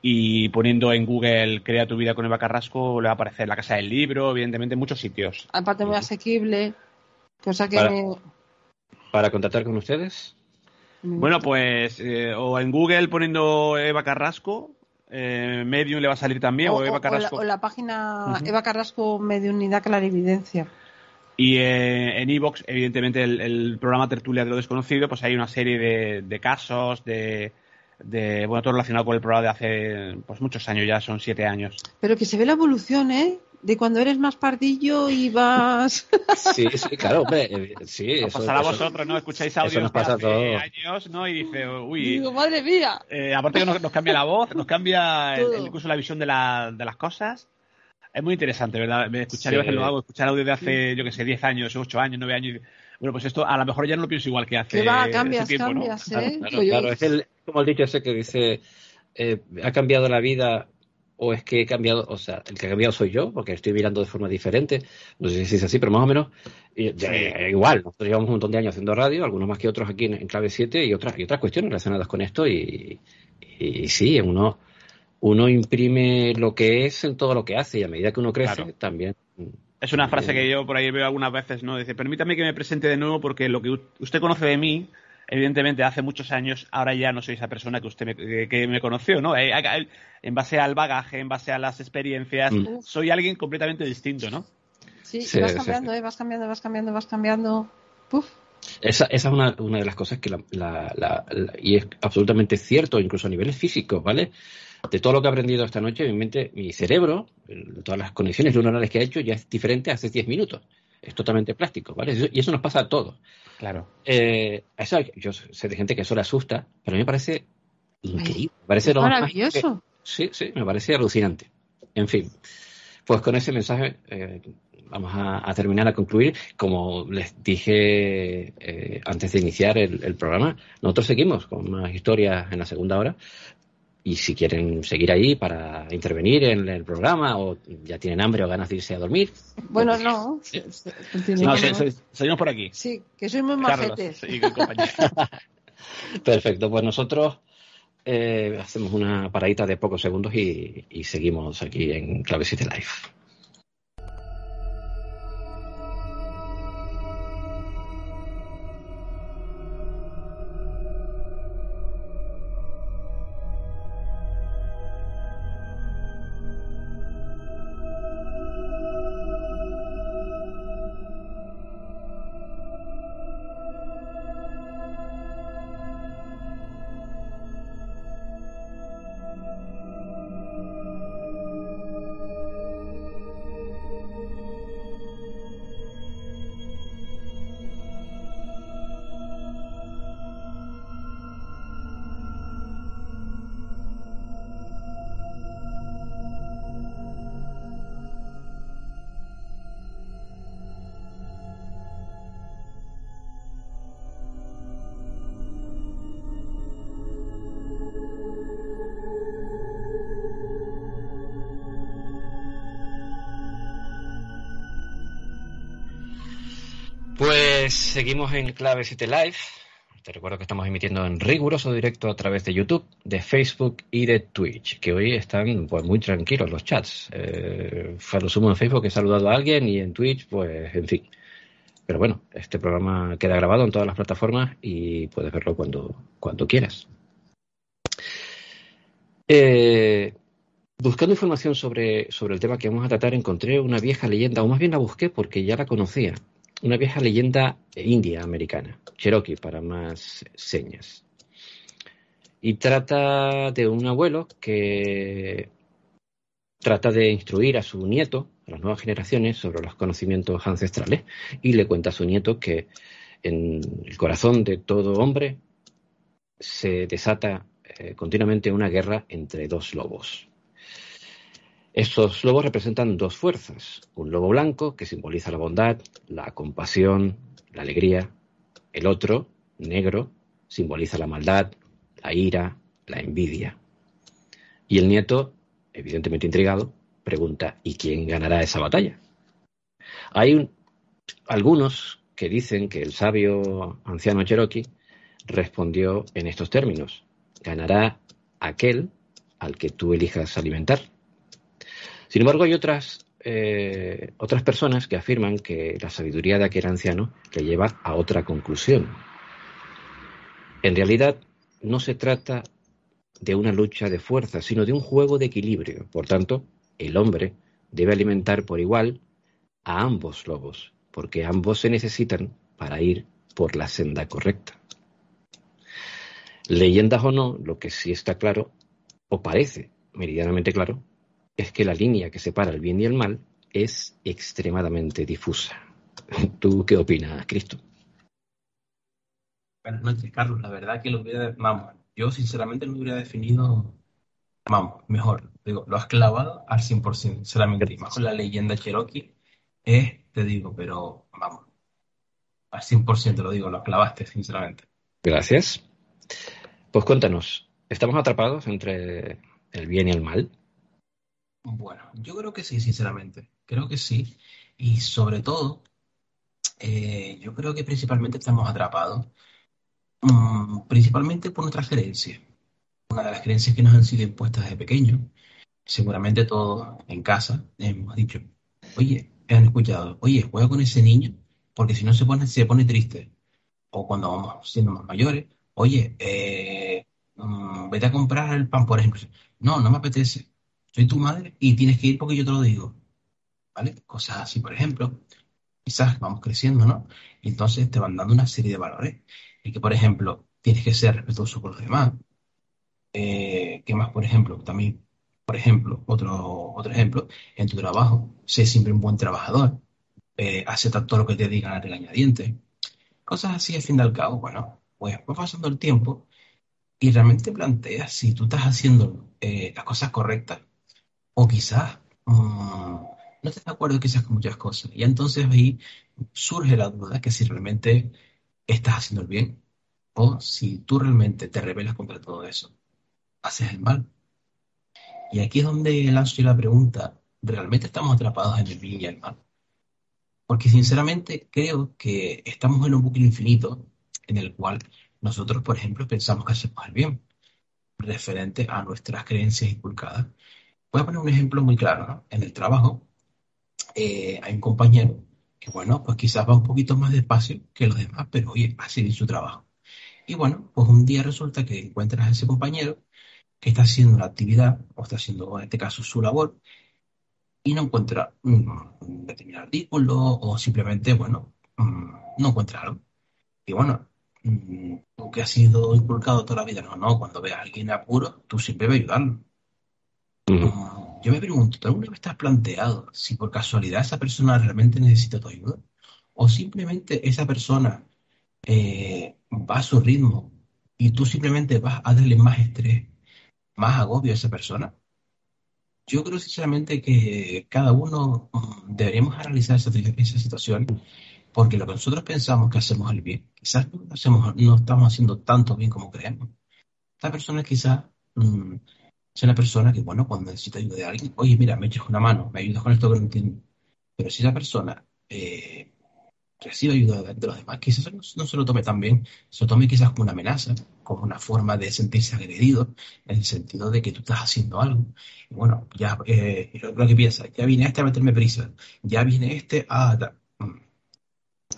Y poniendo en Google Crea tu vida con Eva Carrasco, le va a aparecer la casa del libro, evidentemente, en muchos sitios. Aparte, muy asequible, cosa que. Para, para contactar con ustedes. Bueno, pues eh, o en Google poniendo Eva Carrasco, eh, Medium le va a salir también, o, Eva Carrasco. O la, página Eva Carrasco Mediunidad Clarividencia. Y eh, en Evox, evidentemente, el, programa Tertulia de lo Desconocido, pues hay una serie de, casos, de, de, bueno, todo relacionado con el programa de hace pues muchos años ya, son siete años. Pero que se ve la evolución, ¿eh? De cuando eres más pardillo y vas. [LAUGHS] Sí, sí, claro, hombre. Eh, sí, eso, pasará a vosotros, ¿no? Escucháis audios de hace años, ¿no? Y dice, uy. Digo, madre mía. Eh, aparte que nos, cambia la voz, nos cambia incluso la visión de, la, de las cosas. Es muy interesante, ¿verdad? Escuchar, sí. lo hago, escuchar audio de hace, yo que sé, 10 años, 8 años, 9 años. bueno, pues esto a lo mejor ya no lo pienso igual que hace. Que va, cambias, tiempo, cambias, ¿eh? Claro, claro, es el, como el dicho ese que dice, eh, ha cambiado la vida o es que he cambiado, o sea, el que ha cambiado soy yo, porque estoy mirando de forma diferente, no sé si es así, pero más o menos igual, nosotros llevamos un montón de años haciendo radio, algunos más que otros aquí en, Clave 7 y otras, y otras cuestiones relacionadas con esto y, y, sí, uno, uno imprime lo que es en todo lo que hace y a medida que uno crece también es una frase que yo por ahí veo algunas veces, ¿no? Dice, permítame que me presente de nuevo porque lo que usted conoce de mí, evidentemente hace muchos años, ahora ya no soy esa persona que usted me, que me conoció, ¿no? Eh, en base al bagaje, en base a las experiencias, mm. soy alguien completamente distinto, ¿no? Sí, vas cambiando, ¿eh? Vas cambiando, vas cambiando, vas cambiando. Puf. Esa, esa es una, una, de las cosas que la, la, y es absolutamente cierto, incluso a niveles físicos, ¿vale? de todo lo que he aprendido esta noche, mi mente, mi cerebro, todas las conexiones neuronales que ha hecho, ya es diferente hace 10 minutos. Es totalmente plástico, ¿vale? Y eso nos pasa a todos. Claro. Eh, eso, yo sé de gente que eso le asusta, pero a mí me parece increíble. parece maravilloso. sí, sí, me parece alucinante. En fin, pues con ese mensaje eh, vamos a, terminar, a concluir. Como les dije eh, antes de iniciar el, programa, nosotros seguimos con más historias en la segunda hora, y si quieren seguir ahí para intervenir en el programa o ya tienen hambre o ganas de irse a dormir. Bueno, pues, no. no seguimos por aquí. Sí, que soy muy majetes. [LAUGHS] Perfecto, pues nosotros eh, hacemos una paradita de pocos segundos y, y seguimos aquí en Clave 7 Live. Seguimos en Clave 7 Live. Te recuerdo que estamos emitiendo en riguroso directo a través de YouTube, de Facebook y de Twitch, que hoy están pues muy tranquilos los chats. Eh, sumo en Facebook he saludado a alguien y en Twitch, pues en fin. Pero bueno, este programa queda grabado en todas las plataformas y puedes verlo cuando, cuando quieras. Eh, buscando información sobre, sobre el tema que vamos a tratar, encontré una vieja leyenda, o más bien la busqué porque ya la conocía una vieja leyenda india americana, Cherokee para más señas. Y trata de un abuelo que trata de instruir a su nieto, a las nuevas generaciones, sobre los conocimientos ancestrales y le cuenta a su nieto que en el corazón de todo hombre se desata eh, continuamente una guerra entre dos lobos. Estos lobos representan dos fuerzas. Un lobo blanco, que simboliza la bondad, la compasión, la alegría. El otro, negro, simboliza la maldad, la ira, la envidia. Y el nieto, evidentemente intrigado, pregunta, ¿y quién ganará esa batalla? Hay algunos que dicen que el sabio anciano Cherokee respondió en estos términos, ganará aquel al que tú elijas alimentar. Sin embargo, hay otras, eh, otras personas que afirman que la sabiduría de aquel anciano le lleva a otra conclusión. En realidad, no se trata de una lucha de fuerza, sino de un juego de equilibrio. Por tanto, el hombre debe alimentar por igual a ambos lobos, porque ambos se necesitan para ir por la senda correcta. Leyendas o no, lo que sí está claro, o parece meridianamente claro, es que la línea que separa el bien y el mal es extremadamente difusa. [LAUGHS] ¿Tú qué opinas, Cristo? Buenas noches, Carlos. La verdad que lo hubiera, vamos, yo sinceramente lo hubiera definido, vamos, mejor. Digo, lo has clavado al 100%, sinceramente. Y más con la leyenda Cherokee, es, te digo, pero vamos, al 100% lo digo, lo clavaste, sinceramente. Gracias. Pues cuéntanos, ¿estamos atrapados entre el bien y el mal? Bueno, yo creo que sí, sinceramente. Creo que sí. Y sobre todo, eh, yo creo que principalmente estamos atrapados, mm, principalmente por nuestras creencias. Una de las creencias que nos han sido impuestas desde pequeños, seguramente todos en casa hemos dicho, oye, han escuchado, oye, juega con ese niño, porque si no se pone, se pone triste. O cuando vamos siendo más mayores, oye, eh, mm, vete a comprar el pan, por ejemplo. No, no me apetece. Soy tu madre y tienes que ir porque yo te lo digo. ¿Vale? Cosas así, por ejemplo. Quizás vamos creciendo, ¿no? Entonces te van dando una serie de valores. Y que, por ejemplo, tienes que ser respetuoso con los demás. Eh, ¿Qué más, por ejemplo? También, por ejemplo, otro, otro ejemplo, en tu trabajo, sé siempre un buen trabajador. Eh, acepta todo lo que te digan a regañadientes. Cosas así, al fin y al cabo, bueno, pues va pasando el tiempo y realmente planteas si tú estás haciendo eh, las cosas correctas o quizás mm, no estás de acuerdo quizás con muchas cosas. Y entonces ahí surge la duda que si realmente estás haciendo el bien o si tú realmente te rebelas contra todo eso, haces el mal. Y aquí es donde lanzo la pregunta, ¿realmente estamos atrapados en el bien y el mal? Porque sinceramente creo que estamos en un bucle infinito en el cual nosotros, por ejemplo, pensamos que hacemos el bien, referente a nuestras creencias inculcadas Voy a poner un ejemplo muy claro, ¿no? En el trabajo eh, hay un compañero que, bueno, pues quizás va un poquito más despacio que los demás, pero oye, hace bien su trabajo. Y bueno, pues un día resulta que encuentras a ese compañero que está haciendo la actividad, o está haciendo en este caso su labor, y no encuentra un determinado artículo, o simplemente, bueno, mm, no encuentra algo. Y bueno, mm, tú que has sido inculcado toda la vida, no, no, cuando veas a alguien apuro, tú siempre vas a ayudarlo. Yo me pregunto, ¿tú alguna vez te has planteado si por casualidad esa persona realmente necesita tu ayuda? ¿O simplemente esa persona eh, va a su ritmo y tú simplemente vas a darle más estrés, más agobio a esa persona? Yo creo sinceramente que cada uno mm, deberíamos analizar esa, situación porque lo que nosotros pensamos que hacemos el bien, quizás no, hacemos, no estamos haciendo tanto bien como creemos. Esta persona quizás mm, es una persona que, bueno, cuando necesita ayuda de alguien, oye, mira, me echas una mano, me ayudas con esto que no entiendo. Pero si esa persona eh, recibe ayuda de, los demás, quizás no, se lo tome tan bien, se lo tome quizás como una amenaza, como una forma de sentirse agredido, en el sentido de que tú estás haciendo algo. Y bueno, ya, eh, lo, que piensa, ya viene este a meterme prisa, ya viene este a... Mm.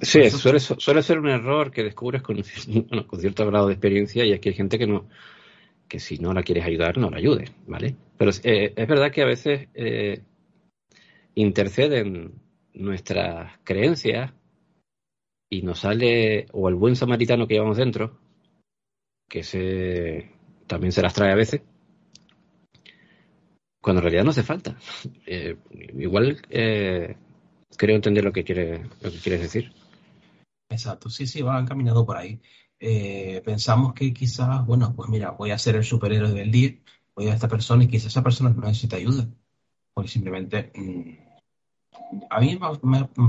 Sí, suele, suele, ser un error que descubres con, [LAUGHS] con cierto grado de experiencia y aquí hay gente que no, que si no la quieres ayudar, no la ayudes, ¿vale? Pero eh, es verdad que a veces eh, interceden nuestras creencias y nos sale o el buen samaritano que llevamos dentro, que se, también se las trae a veces, cuando en realidad no hace falta. [LAUGHS] Eh, igual creo entender lo que, quiere, lo que quieres decir. Exacto, sí, sí, va encaminado por ahí. Eh, pensamos que quizás, bueno, pues mira, voy a ser el superhéroe del día, voy a esta persona y quizás esa persona no necesita ayuda, porque simplemente... Mm, a mí,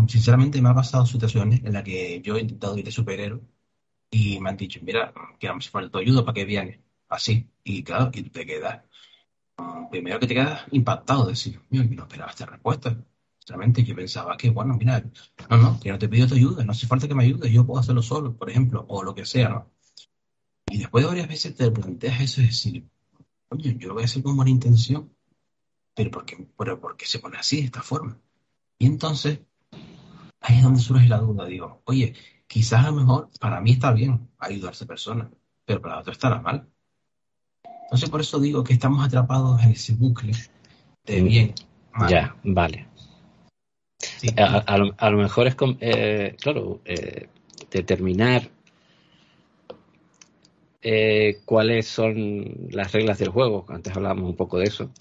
sinceramente, me ha pasado situaciones en las que yo he intentado ir de superhéroe y me han dicho, mira, que me falta ayuda para que vienes, así, y claro, y te quedas, mm, primero que te quedas impactado, decir, mío, no esperaba esta respuesta. Realmente yo pensaba que, bueno, mira, no, no, que no te pido tu ayuda, no hace falta que me ayudes, yo puedo hacerlo solo, por ejemplo, o lo que sea, ¿no? Y después de varias veces te planteas eso, es decir, oye, yo lo voy a hacer con buena intención, pero ¿por qué, pero ¿por qué se pone así, de esta forma? Y entonces, ahí es donde surge la duda, digo, oye, quizás a lo mejor para mí está bien ayudar a esa persona, pero para la otra estará mal. Entonces, por eso digo que estamos atrapados en ese bucle de mm. bien. Ya, vale. A, lo, mejor es, eh, claro, eh, determinar eh, cuáles son las reglas del juego. Antes hablábamos un poco de eso.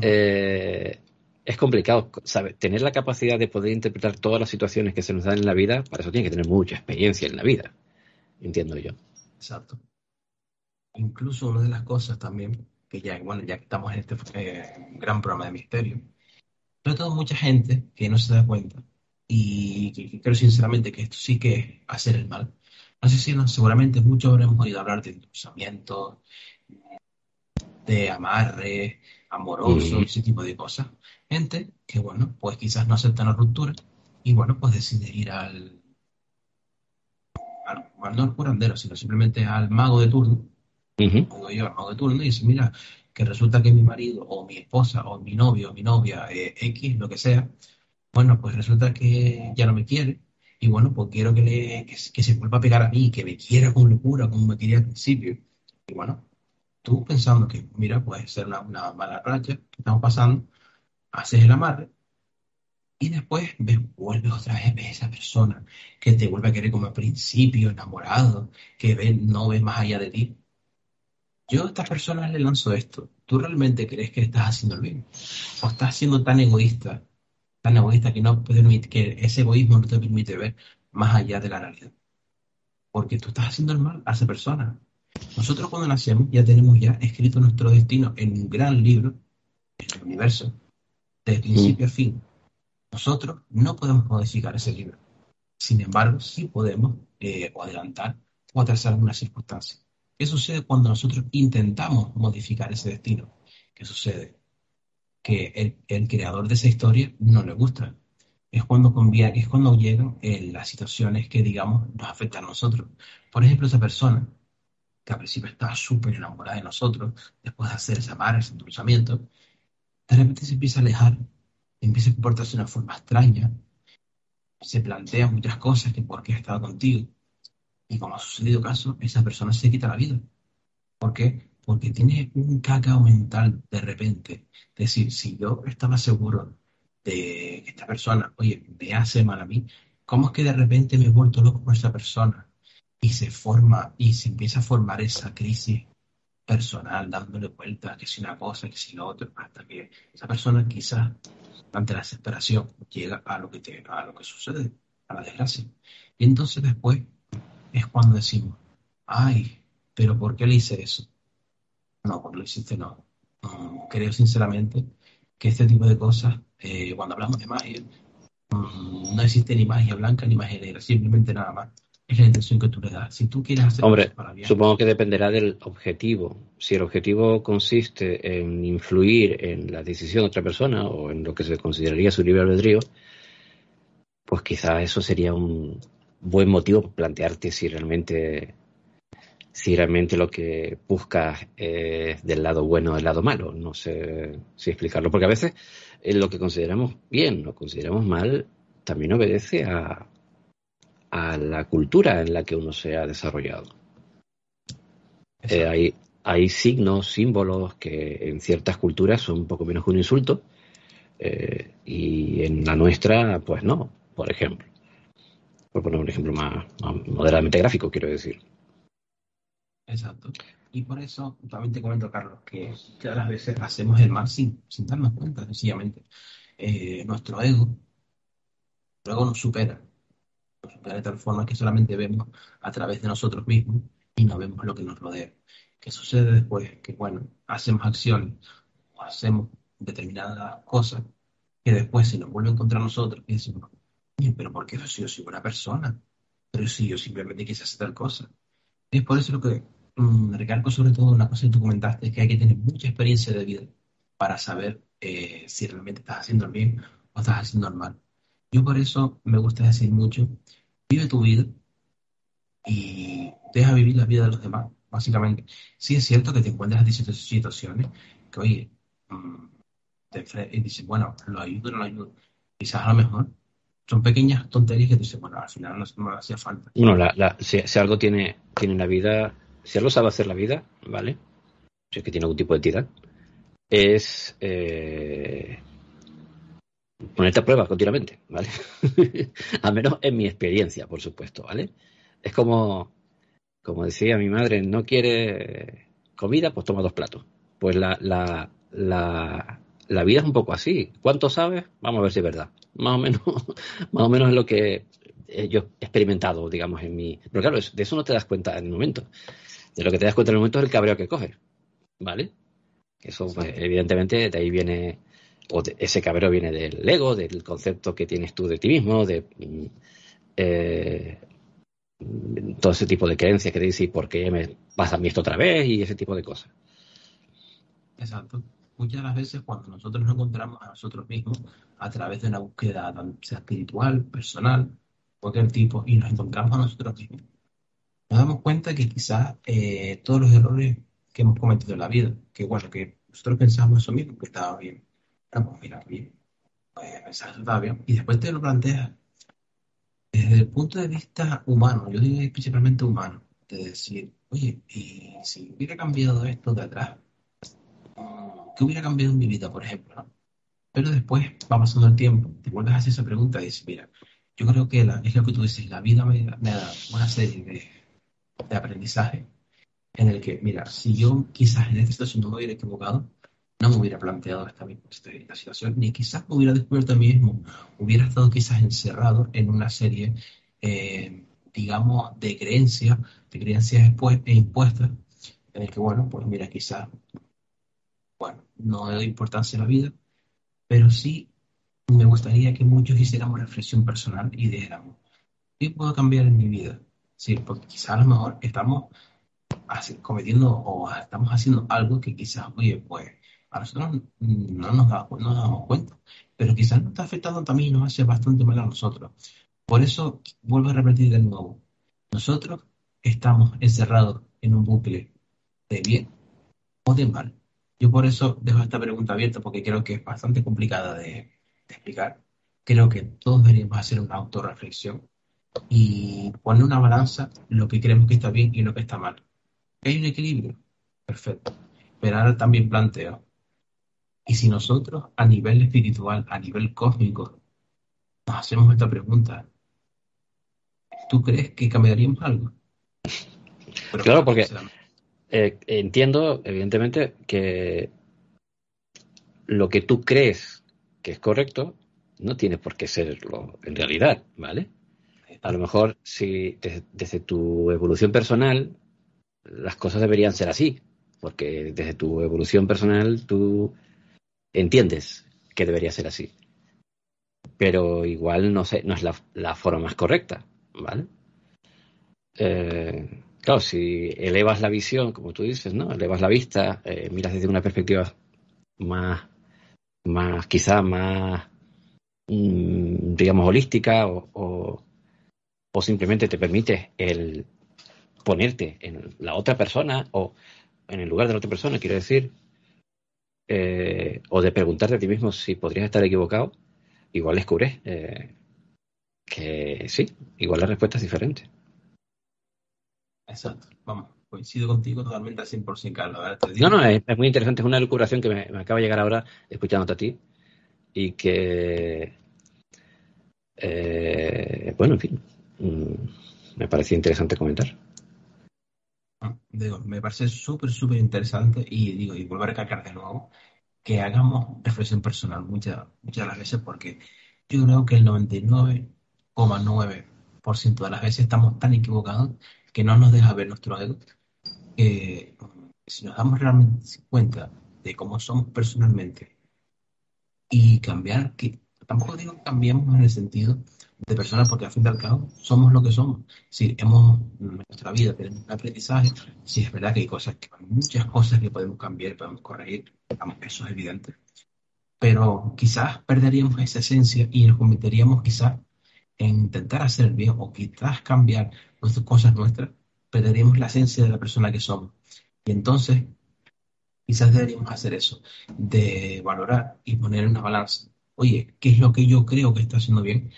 es complicado, ¿sabe? Tener la capacidad de poder interpretar todas las situaciones que se nos dan en la vida, para eso tiene que tener mucha experiencia en la vida, entiendo yo. Exacto. Incluso una de las cosas también, que ya, bueno, ya que estamos en este gran programa de misterio, sobre todo mucha gente que no se da cuenta y que, creo sinceramente que esto sí que es hacer el mal. No sé si no, seguramente muchos habremos oído hablar de endulzamiento, de amarre, amoroso, ese tipo de cosas. Gente que, bueno, pues quizás no aceptan la ruptura y, bueno, pues decide ir al, al, no al curandero, sino simplemente al mago de turno. Uh yo al mago de turno y dice, mira, que resulta que mi marido o mi esposa o mi novio o mi novia, eh, X, lo que sea, bueno, pues resulta que ya no me quiere y bueno, pues quiero que, le, que, se vuelva a pegar a mí, que me quiera con locura como me quería al principio. Y bueno, tú pensando que, mira, puede ser una, mala racha que estamos pasando, haces el amarre y después ves, vuelves otra vez, ves a esa persona que te vuelve a querer como al principio, enamorado, que ve, no ve más allá de ti. Yo a estas personas le lanzo esto. ¿Tú realmente crees que estás haciendo el bien? ¿O estás siendo tan egoísta, tan egoísta que, no permite, que ese egoísmo no te permite ver más allá de la realidad? Porque tú estás haciendo el mal a esa persona. Nosotros cuando nacemos ya tenemos ya escrito nuestro destino en un gran libro, en el universo, de principio a fin. Nosotros no podemos modificar ese libro. Sin embargo, sí podemos eh, adelantar o atrasar algunas circunstancias. ¿Qué sucede cuando nosotros intentamos modificar ese destino? ¿Qué sucede? Que el, creador de esa historia no le gusta. Es cuando, es cuando llegan eh, las situaciones que, digamos, nos afectan a nosotros. Por ejemplo, esa persona que al principio estaba súper enamorada de nosotros, después de hacer esa mar, ese endulzamiento, de repente se empieza a alejar, empieza a comportarse de una forma extraña, se plantea muchas cosas que por qué estaba contigo. Y como ha sucedido caso, esa persona se quita la vida. ¿Por qué? Porque tiene un cacao mental de repente. Es decir, si yo estaba seguro de que esta persona, oye, me hace mal a mí, ¿cómo es que de repente me he vuelto loco por esa persona? y se forma y se empieza a formar esa crisis personal, dándole vueltas, que si una cosa, que si lo otro, hasta que esa persona quizás ante la desesperación llega a lo que te, a lo que sucede, a la desgracia. Y entonces después es cuando decimos, ay, pero ¿por qué le hice eso? No, porque lo hiciste no. creo sinceramente que este tipo de cosas, eh, cuando hablamos de magia, mm, no existe ni magia blanca ni magia negra, simplemente nada más es la intención que tú le das. Si tú quieres hacer Hombre, supongo que dependerá del objetivo. Si el objetivo consiste en influir en la decisión de otra persona o en lo que se consideraría su libre albedrío, pues quizás eso sería un buen motivo plantearte si realmente si realmente lo que buscas es del lado bueno o del lado malo. No sé si explicarlo, porque a veces lo que consideramos bien, lo consideramos mal, también obedece a, a la cultura en la que uno se ha desarrollado. Eh, hay, hay, signos, símbolos que en ciertas culturas son un poco menos que un insulto eh, y en la nuestra, pues no, por ejemplo. Por poner un ejemplo más, moderadamente gráfico, quiero decir. Exacto. Y por eso también te comento, Carlos, que todas las veces hacemos el mal sin, sin darnos cuenta, sencillamente. Eh, nuestro ego, luego nos supera de tal forma que solamente vemos a través de nosotros mismos y no vemos lo que nos rodea. ¿Qué sucede después? Que, bueno, hacemos acciones o hacemos determinadas cosas que después se nos vuelven contra nosotros y decimos, pero ¿por qué si yo soy buena persona? Pero si yo simplemente quise hacer tal cosa. es por eso lo que mm, recalco sobre todo una cosa que tú comentaste, es que hay que tener mucha experiencia de vida para saber eh, si realmente estás haciendo el bien o estás haciendo el mal. Yo por eso me gusta decir mucho, vive tu vida y deja vivir la vida de los demás, básicamente. Sí es cierto que te encuentras en situaciones que, oye, mm, y dices, bueno, lo ayudo o no lo ayudo. Quizás a lo mejor son pequeñas tonterías que dices, bueno, al final no, me hacía falta. Bueno, si, algo tiene, tiene la vida, si algo sabe hacer la vida, ¿vale? Si es que tiene algún tipo de entidad, es eh, ponerte a prueba continuamente, ¿vale? [LAUGHS] Al menos en mi experiencia, por supuesto, ¿vale? Es como, como decía mi madre, no quiere comida, pues toma dos platos. Pues la, la, la, la vida es un poco así. ¿Cuánto sabes? Vamos a ver si es verdad. Más o menos, [LAUGHS] más o menos es lo que yo he experimentado, digamos, en mi. Pero claro, de eso no te das cuenta en el momento. De lo que te das cuenta en el momento es el cabreo que coges, ¿vale? Eso, pues, evidentemente, de ahí viene o ese cabrero viene del ego, del concepto que tienes tú de ti mismo, de mm, eh, todo ese tipo de creencias que te dicen por qué me pasa a mí esto otra vez y ese tipo de cosas. Exacto. Muchas de las veces cuando nosotros nos encontramos a nosotros mismos a través de una búsqueda, sea espiritual, personal, cualquier tipo, y nos encontramos a nosotros mismos, nos damos cuenta que quizás eh, todos los errores que hemos cometido en la vida, que bueno, que nosotros pensamos eso mismo, que estaba bien. Bueno, pues mira, bien, pues pensar eso estaba bien. Y después te lo planteas desde el punto de vista humano, yo digo principalmente humano, de decir, oye, y si hubiera cambiado esto de atrás, ¿qué hubiera cambiado en mi vida, por ejemplo? Pero después va pasando el tiempo, te vuelves a hacer esa pregunta y dices, mira, yo creo que es lo que tú dices, la vida me, me dado una serie de, de aprendizaje en el que, mira, si yo quizás en esta situación no me hubiera equivocado, no me hubiera planteado esta, esta situación, ni quizás me hubiera descubierto a mí mismo, hubiera estado quizás encerrado en una serie, eh, digamos, de creencias, de creencias e impuestas, en el que, bueno, pues mira, quizás, no doy importancia a la vida, pero sí me gustaría que muchos hiciéramos reflexión personal y dijéramos, ¿qué puedo cambiar en mi vida? Sí, porque quizás a lo mejor estamos cometiendo o estamos haciendo algo que quizás, oye, pues a nosotros no nos, damos cuenta, pero quizás nos está afectando también y nos hace bastante mal a nosotros. Por eso, vuelvo a repetir de nuevo, nosotros estamos encerrados en un bucle de bien o de mal. Yo por eso dejo esta pregunta abierta porque creo que es bastante complicada de, explicar. Creo que todos deberíamos hacer una autorreflexión y poner una balanza lo que creemos que está bien y lo que está mal. ¿Hay un equilibrio? Perfecto. Pero ahora también planteo, y si nosotros a nivel espiritual, a nivel cósmico, nos hacemos esta pregunta, ¿tú crees que cambiaríamos algo? claro, porque eh, entiendo, evidentemente, que lo que tú crees que es correcto no tiene por qué serlo en realidad, ¿vale? A lo mejor si desde tu evolución personal las cosas deberían ser así, porque desde tu evolución personal tú entiendes que debería ser así. Pero igual no, sé, no es la, forma más correcta, ¿vale? Eh, claro, si elevas la visión, como tú dices, ¿no? Elevas la vista, eh, miras desde una perspectiva más, más quizá más, mm, digamos, holística o, o, simplemente te permite el ponerte en la otra persona o en el lugar de la otra persona, quiero decir, eh, o de preguntarte a ti mismo si podrías estar equivocado, igual descubres eh, que sí, igual la respuesta es diferente. Exacto, vamos, coincido contigo totalmente al 100%, Carlos. No, no, es, muy interesante, es una locuración que me, acaba de llegar ahora escuchándote a ti y que, eh, bueno, en fin, mm, me parecía interesante comentar. Digo, me parece súper, súper interesante y digo, y vuelvo a recalcar de nuevo, que hagamos reflexión personal muchas, muchas de las veces porque yo creo que el 99,9% de las veces estamos tan equivocados que no nos deja ver nuestro ego. Que si nos damos realmente cuenta de cómo somos personalmente y cambiar, que tampoco digo que cambiemos en el sentido de personas, porque al fin y al cabo somos lo que somos. Si hemos, en nuestra vida tenemos un aprendizaje, si es verdad que hay cosas, que, muchas cosas que podemos cambiar, podemos corregir, eso es evidente. Pero quizás perderíamos esa esencia y nos convertiríamos quizás en intentar hacer bien o quizás cambiar cosas nuestras, perderíamos la esencia de la persona que somos. Y entonces, quizás deberíamos hacer eso, de valorar y poner en una balanza. Oye, ¿qué es lo que yo creo que está haciendo bien?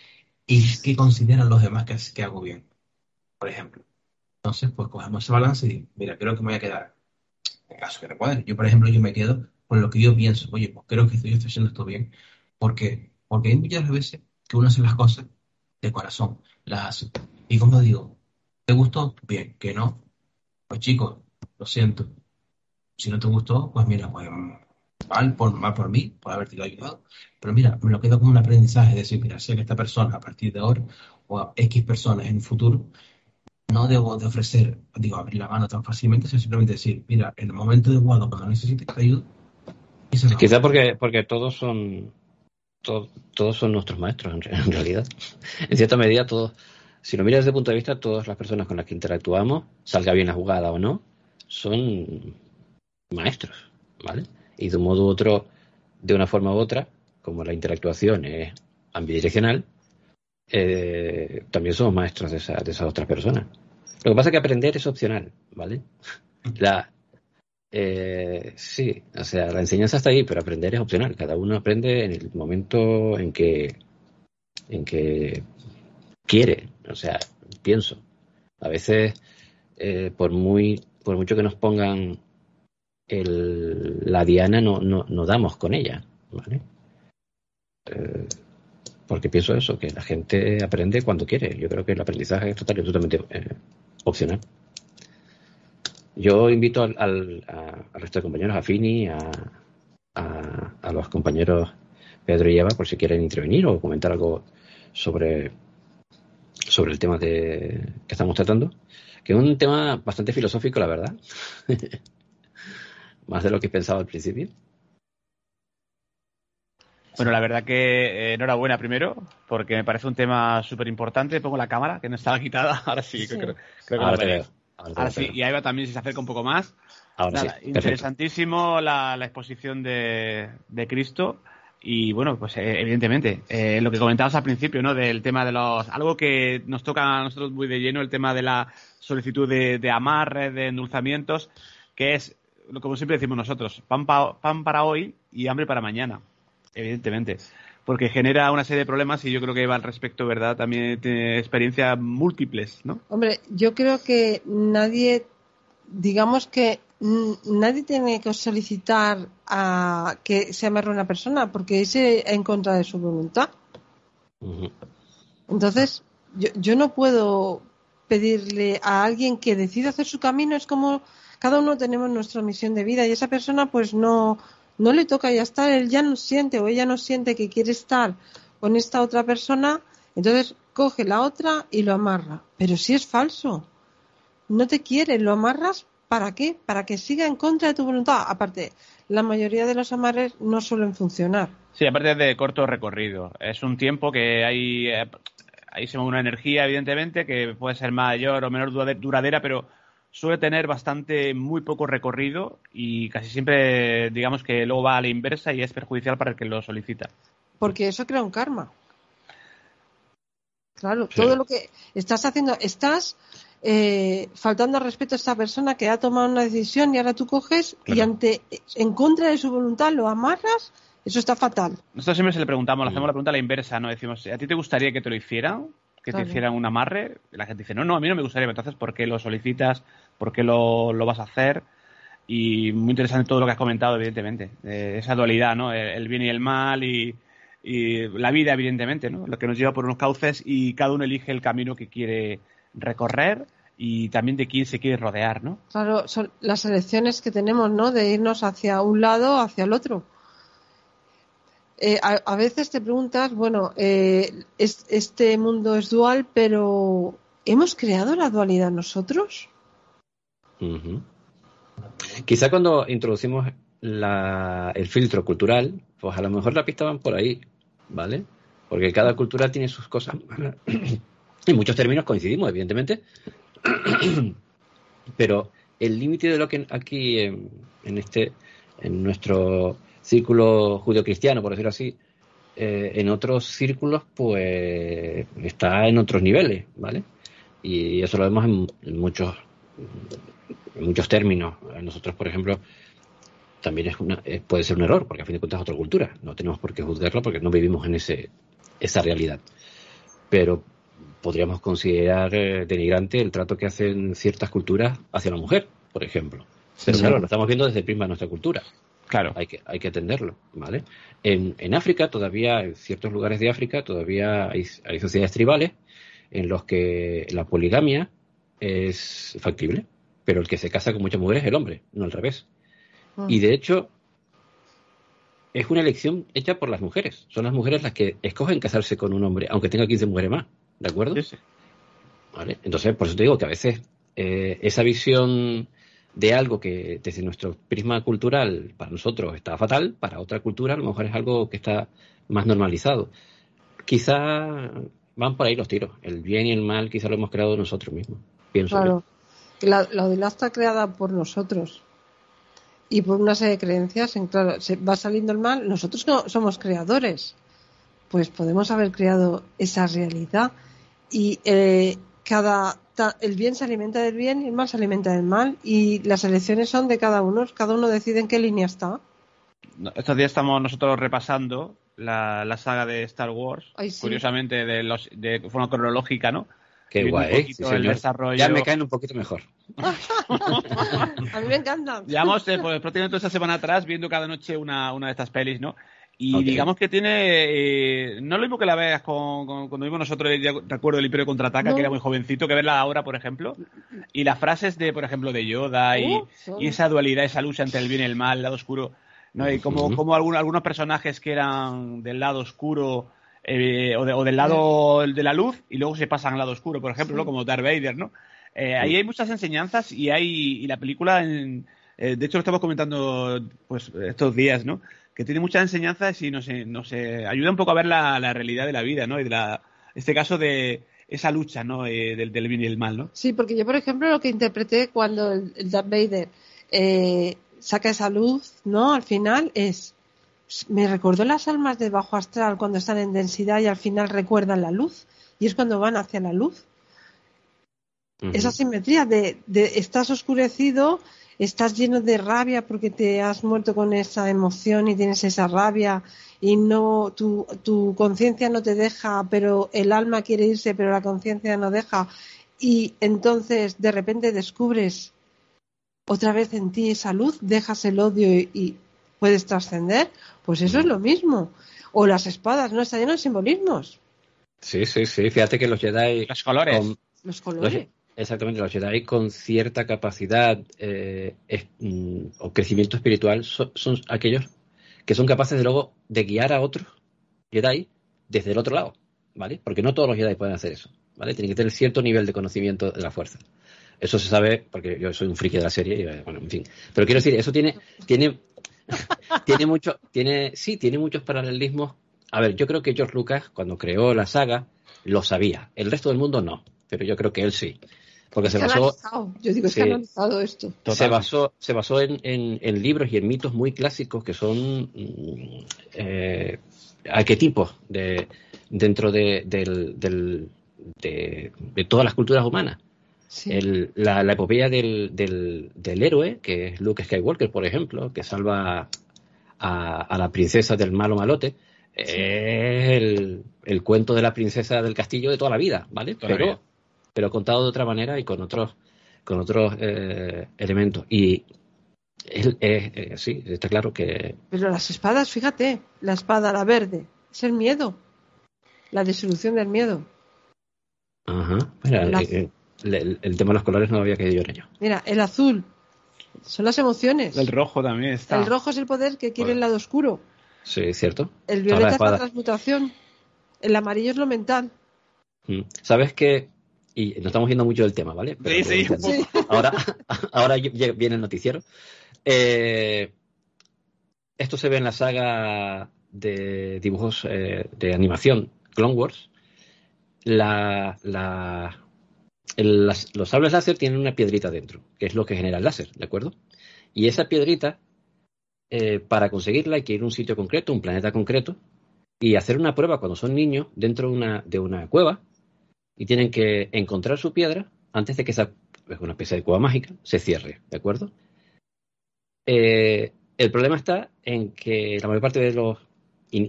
y qué consideran los demás que, hago bien, por ejemplo. Entonces, pues cogemos ese balance y mira, creo que me voy a quedar, en caso que recuerde. Yo, por ejemplo, yo me quedo con lo que yo pienso. Oye, pues creo que estoy, estoy haciendo esto bien. porque Porque hay muchas veces que uno hace las cosas de corazón, las hace. Y como digo, ¿te gustó? Bien, que no. Pues chicos, lo siento. Si no te gustó, pues mira, pues mal por, mal por mí, por haberte ayudado, pero mira, me lo quedo como un aprendizaje, de decir, mira, sé que esta persona a partir de ahora o a X personas en el futuro, no debo de ofrecer, digo, abrir la mano tan fácilmente, sino simplemente decir, mira, en el momento de adecuado, cuando necesites que ayude, Quizá porque, porque todos son todos son nuestros maestros en, realidad. En cierta medida, todos, si lo miras desde el punto de vista, todas las personas con las que interactuamos, salga bien la jugada o no, son maestros, ¿vale? y de un modo u otro, de una forma u otra, como la interactuación es ambidireccional, eh, también somos maestros de, de esas otras personas. Lo que pasa es que aprender es opcional, ¿vale? [LAUGHS] La, eh, sí, o sea, la enseñanza está ahí, pero aprender es opcional. Cada uno aprende en el momento en que, en que quiere. O sea, pienso. A veces, eh, por muy, por mucho que nos pongan el, la diana, no, no, no damos con ella, ¿vale? Eh, porque pienso eso, que la gente aprende cuando quiere. Yo creo que el aprendizaje es total totalmente eh, opcional. Yo invito al, resto de compañeros, a Fini, a, a, los compañeros Pedro y Eva, por si quieren intervenir o comentar algo sobre, sobre el tema de, que estamos tratando, que es un tema bastante filosófico, la verdad. [LAUGHS] Más de lo que pensaba al principio. Bueno, la verdad que eh, enhorabuena primero, porque me parece un tema súper importante. Pongo la cámara, que no estaba quitada. [LAUGHS] Ahora sí, creo, que Ahora, te veo. Ahora, sí, y Eva también si se acerca un poco más. Ahora sí. Interesantísimo la, exposición de, Cristo. Y bueno, pues eh, evidentemente, eh, lo que comentabas al principio, ¿no? Del tema de los. Algo que nos toca a nosotros muy de lleno, el tema de la solicitud de, amarres, de endulzamientos, que es, como siempre decimos nosotros, pan, pan para hoy y hambre para mañana evidentemente. Porque genera una serie de problemas y yo creo que va al respecto, ¿verdad? También tiene experiencias múltiples, ¿no? Hombre, yo creo que nadie, digamos que nadie tiene que solicitar a que se amarre una persona porque es en contra de su voluntad. Entonces, yo, yo no puedo pedirle a alguien que decida hacer su camino, es como cada uno tenemos nuestra misión de vida y esa persona pues no, no le toca ya estar, él ya no siente o ella no siente que quiere estar con esta otra persona, entonces coge la otra y lo amarra. Pero si es falso, no te quiere, lo amarras ¿para qué? Para que siga en contra de tu voluntad. Aparte, la mayoría de los amarres no suelen funcionar. Sí, aparte de corto recorrido. Es un tiempo que hay, eh, ahí se mueve una energía, evidentemente, que puede ser mayor o menor duradera, pero suele tener bastante, muy poco recorrido y casi siempre, digamos que luego va a la inversa y es perjudicial para el que lo solicita. Porque eso crea un karma. Claro, todo lo que estás haciendo, estás eh, faltando respeto a esta persona que ha tomado una decisión y ahora tú coges y ante, en contra de su voluntad lo amarras, eso está fatal. Nosotros siempre se le preguntamos, le hacemos la pregunta a la inversa, ¿no? Decimos, ¿a ti te gustaría que te lo hicieran? que te hicieran un amarre, la gente dice, no, no, a mí no me gustaría, entonces, ¿por qué lo solicitas? ¿Por qué lo, vas a hacer? Y muy interesante todo lo que has comentado, evidentemente, esa dualidad, ¿no? El, bien y el mal y, la vida, evidentemente, ¿no? Lo que nos lleva por unos cauces y cada uno elige el camino que quiere recorrer y también de quién se quiere rodear, ¿no? Claro, son las elecciones que tenemos, ¿no? De irnos hacia un lado o hacia el otro. Eh, a, veces te preguntas, bueno, eh, este mundo es dual, pero ¿hemos creado la dualidad nosotros? Quizá cuando introducimos el filtro cultural, pues a lo mejor la pista van por ahí, ¿vale? Porque cada cultura tiene sus cosas. En muchos términos coincidimos, evidentemente, [CLEARS THROAT] pero el límite de lo que aquí en, en este en nuestro círculo judio-cristiano, por decirlo así, eh, en otros círculos, pues está en otros niveles, ¿vale? Y eso lo vemos en, muchos, en muchos términos. Nosotros, por ejemplo, también es una, eh, puede ser un error, porque a fin de cuentas es otra cultura. No tenemos por qué juzgarlo porque no vivimos en ese, esa realidad. Pero podríamos considerar eh, denigrante el trato que hacen ciertas culturas hacia la mujer, por ejemplo. Pero claro, lo estamos viendo desde el prisma de nuestra cultura. Claro. Hay que, hay que atenderlo, ¿vale? En, en África todavía, en ciertos lugares de África, todavía hay, hay sociedades tribales en los que la poligamia es factible, pero el que se casa con muchas mujeres es el hombre, no al revés. Ah. Y de hecho, es una elección hecha por las mujeres. Son las mujeres las que escogen casarse con un hombre, aunque tenga 15 mujeres más, ¿de acuerdo? Sí, ¿Vale? Entonces, por eso te digo que a veces eh, esa visión de algo que desde nuestro prisma cultural para nosotros está fatal, para otra cultura a lo mejor es algo que está más normalizado. Quizá van por ahí los tiros. El bien y el mal quizá lo hemos creado nosotros mismos. Pienso claro. La, la está creada por nosotros. y por una serie de creencias, en, claro, se va saliendo el mal. Nosotros no somos creadores, pues podemos haber creado esa realidad y eh, cada el bien se alimenta del bien y el mal se alimenta del mal y las elecciones son de cada uno, cada uno decide en qué línea está. Estos días estamos nosotros repasando la, saga de Star Wars, curiosamente de, los, de forma cronológica, ¿no? Qué guay, Ya me caen un poquito mejor. [LAUGHS] a mí me encanta. Llevamos eh, pues, prácticamente esta semana atrás viendo cada noche una, una de estas pelis, ¿no? Y digamos que tiene. Eh, no lo mismo que la veas con, cuando vimos nosotros, recuerdo el Imperio contraataca, que era muy jovencito, que verla ahora, por ejemplo. Y las frases de, por ejemplo, de Yoda y, y esa dualidad, esa lucha entre el bien y el mal, el lado oscuro. ¿no? Y como, como algunos, algunos personajes que eran del lado oscuro eh, o, del lado de la luz y luego se pasan al lado oscuro, por ejemplo, como Darth Vader, ¿no? Eh, ahí hay muchas enseñanzas y hay y la película, de hecho lo estamos comentando pues estos días, ¿no? Que tiene muchas enseñanzas y nos, nos ayuda un poco a ver la, realidad de la vida, ¿no? Y de la, este caso de esa lucha, ¿no? Eh, del, bien y el mal, ¿no? Sí, porque yo, por ejemplo, lo que interpreté cuando el, Darth Vader eh, saca esa luz, ¿no? Al final es me recordó las almas de bajo astral cuando están en densidad y al final recuerdan la luz y es cuando van hacia la luz. Esa simetría de, de, estás oscurecido estás lleno de rabia porque te has muerto con esa emoción y tienes esa rabia y no tu, tu conciencia no te deja, pero el alma quiere irse, pero la conciencia no deja y entonces de repente descubres otra vez en ti esa luz, dejas el odio y, puedes trascender, pues eso es lo mismo. O las espadas, ¿no? Está lleno de simbolismos. Sí, sí, sí. Fíjate que los Jedi. Los colores. los colores. Exactamente, los Jedi con cierta capacidad eh, mm, o crecimiento espiritual son, aquellos que son capaces de luego de guiar a otros Jedi desde el otro lado, ¿vale? Porque no todos los Jedi pueden hacer eso, ¿vale? Tienen que tener cierto nivel de conocimiento de la fuerza. Eso se sabe porque yo soy un friki de la serie y, eh, bueno, en fin. Pero quiero decir, eso tiene, tiene, [LAUGHS] tiene mucho, tiene, sí, tiene muchos paralelismos. A ver, yo creo que George Lucas, cuando creó la saga, lo sabía. El resto del mundo no, pero yo creo que él sí. Porque se basó. Yo digo, analizado esto. Se basó, se basó en, en, libros y en mitos muy clásicos que son mm, eh, arquetipos de, dentro de, del, del, de, todas las culturas humanas. la, la, epopeya del, del, del, héroe, que es Luke Skywalker, por ejemplo, que salva a, a la princesa del malo malote, es el, el, cuento de la princesa del castillo de toda la vida, ¿vale? Pero pero contado de otra manera y con otros, con otros eh, elementos. Y eh, sí, está claro que. Pero las espadas, fíjate, la espada, la verde, es el miedo, la disolución del miedo. Ajá, eh, el, tema de los colores no había caído en ello. Mira, el azul son las emociones. El rojo también está. El rojo es el poder que quiere el lado oscuro. Sí, es cierto. El violeta es la transmutación. El amarillo es lo mental. Mm. ¿Sabes que y nos estamos viendo mucho del tema, ¿vale? sí, sí. Ahora, [LAUGHS] ahora viene el noticiero. Eh, esto se ve en la saga de dibujos eh, de animación Clone Wars. La, la, los sables láser tienen una piedrita dentro, que es lo que genera el láser, ¿de acuerdo? Y esa piedrita, eh, para conseguirla hay que ir a un sitio concreto, un planeta concreto, y hacer una prueba cuando son niños dentro de una, de una cueva y tienen que encontrar su piedra antes de que esa, es una especie de cueva mágica, se cierre, ¿de acuerdo? Eh, el problema está en que la mayor parte de los,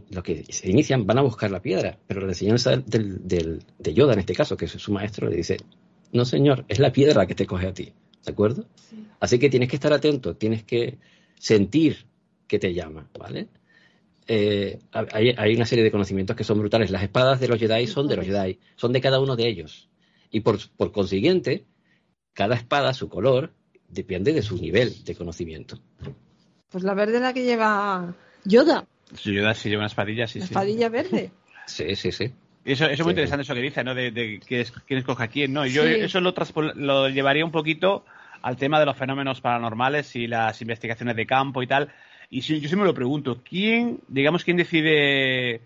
los que se inician van a buscar la piedra, pero la enseñanza del, de Yoda, en este caso, que es su maestro, le dice, no señor, es la piedra que te coge a ti, ¿de acuerdo? Así que tienes que estar atento, tienes que sentir que te llama, ¿vale? Eh, hay, una serie de conocimientos que son brutales. Las espadas de los Jedi son de los Jedi, son de cada uno de ellos. Y por, consiguiente, cada espada, su color, depende de su nivel de conocimiento. Pues la verde es la que lleva Yoda. Yoda sí lleva una espadilla, sí. La espadilla verde. sí, sí, sí. Eso, eso es muy interesante eso que dice, ¿no? De, quién escoge a quién, ¿no? Yo eso lo, lo llevaría un poquito al tema de los fenómenos paranormales y las investigaciones de campo y tal. Y si, yo siempre me lo pregunto, ¿quién, digamos, quién decide,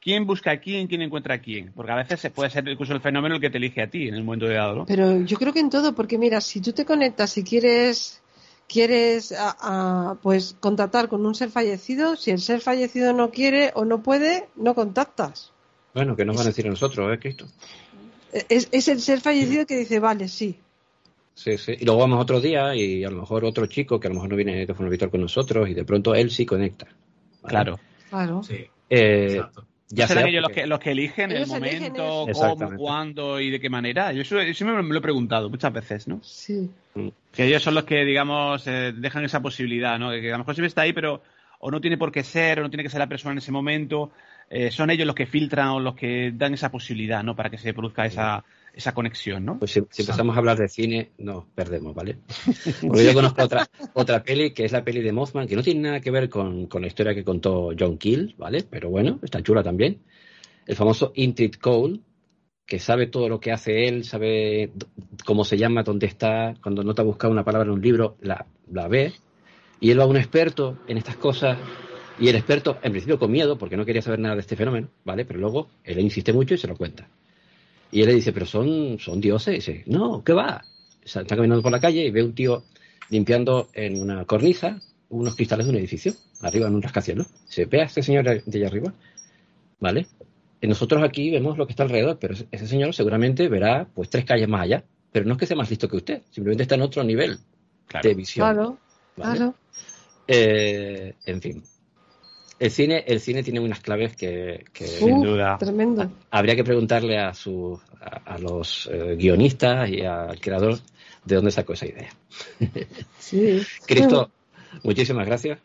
quién busca a quién, quién encuentra a quién? Porque a veces se puede ser incluso el fenómeno el que te elige a ti en el momento de dado, ¿no? Pero yo creo que en todo, porque mira, si tú te conectas y quieres quieres pues contactar con un ser fallecido, si el ser fallecido no quiere o no puede, no contactas. Bueno, que nos van a decir a nosotros, ¿eh, Cristo? Es, es el ser fallecido que dice, vale, sí. Sí, sí. Y luego vamos otro día y a lo mejor otro chico que a lo mejor no viene de forma habitual con nosotros y de pronto él sí conecta. Claro. Claro. Sí. Eh, ya serán ellos los que, los que eligen el momento, cómo, cuándo y de qué manera. Yo eso, me, lo he preguntado muchas veces, ¿no? Sí. Mm. Que ellos son los que, digamos, eh, dejan esa posibilidad, ¿no? Que a lo mejor siempre está ahí, pero o no tiene por qué ser, o no tiene que ser la persona en ese momento. Eh, son ellos los que filtran o los que dan esa posibilidad, ¿no? Para que se produzca esa, esa conexión, ¿no? Pues si, empezamos a hablar de cine, nos perdemos, ¿vale? [LAUGHS] Porque yo conozco otra, otra peli, que es la peli de Mothman, que no tiene nada que ver con, la historia que contó John Keel, ¿vale? Pero bueno, está chula también. El famoso Intrit Cole, que sabe todo lo que hace él, sabe cómo se llama, dónde está, cuando no te ha buscado una palabra en un libro, la, la ve. Y él va a un experto en estas cosas y el experto, en principio con miedo, porque no quería saber nada de este fenómeno, ¿vale? Pero luego él insiste mucho y se lo cuenta. Y él le dice, pero son, son dioses. Y dice, no, ¿qué va? Está caminando por la calle y ve un tío limpiando en una cornisa unos cristales de un edificio, arriba en un rascacielos. Se ve a este señor de allá arriba, ¿vale? Y nosotros aquí vemos lo que está alrededor, pero ese señor seguramente verá pues tres calles más allá. Pero no es que sea más listo que usted, simplemente está en otro nivel de visión. Claro, claro. Eh, en fin, el cine, el cine tiene unas claves que, sin duda tremendo. habría que preguntarle a, su, a, los eh, guionistas y al creador de dónde sacó esa idea. Sí. [LAUGHS] Cristo, muchísimas gracias.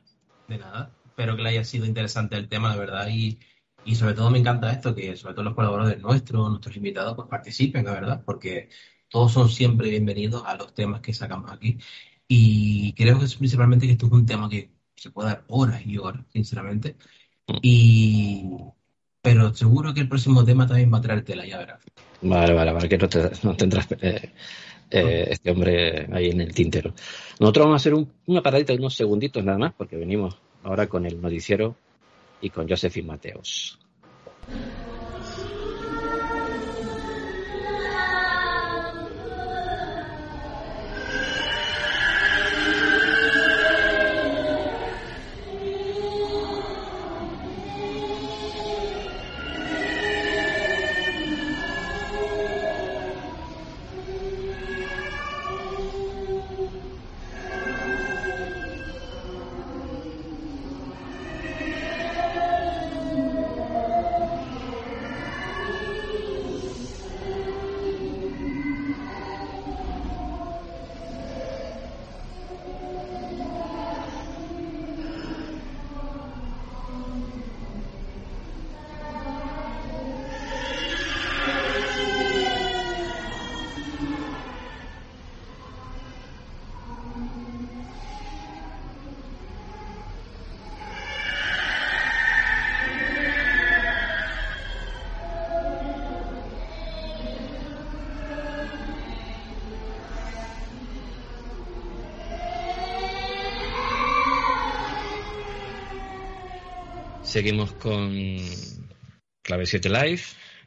De nada. Espero que le haya sido interesante el tema, la verdad. Y, y sobre todo me encanta esto, que sobre todo los colaboradores nuestros, nuestros invitados, pues participen, la verdad, porque todos son siempre bienvenidos a los temas que sacamos aquí. Y creo que es principalmente que esto es un tema que se puede dar horas y horas, sinceramente. Mm. Y pero seguro que el próximo tema también va a traer tela, ya verás. Vale, vale, vale, que no, tendrás eh, eh, este hombre ahí en el tintero. Nosotros vamos a hacer una paradita de unos segunditos nada más, porque venimos ahora con el noticiero y con Josephine Mateos. Seguimos con Clave 7 Live.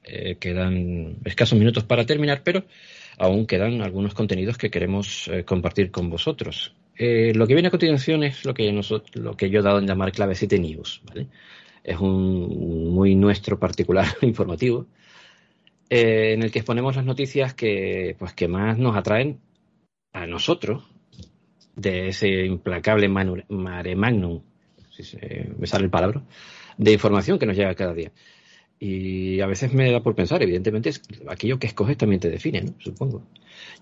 Eh, quedan escasos minutos para terminar, pero aún quedan algunos contenidos que queremos eh, compartir con vosotros. Eh, lo que viene a continuación es lo que, nosotros, lo que yo he dado en llamar Clave 7 News. Es un muy nuestro particular [LAUGHS] informativo en el que exponemos las noticias que, pues, que más nos atraen a nosotros de ese implacable mare magnum si se me sale el palabra, de información que nos llega cada día. Y a veces me da por pensar, evidentemente, aquello que escoges también te define, ¿no? Supongo.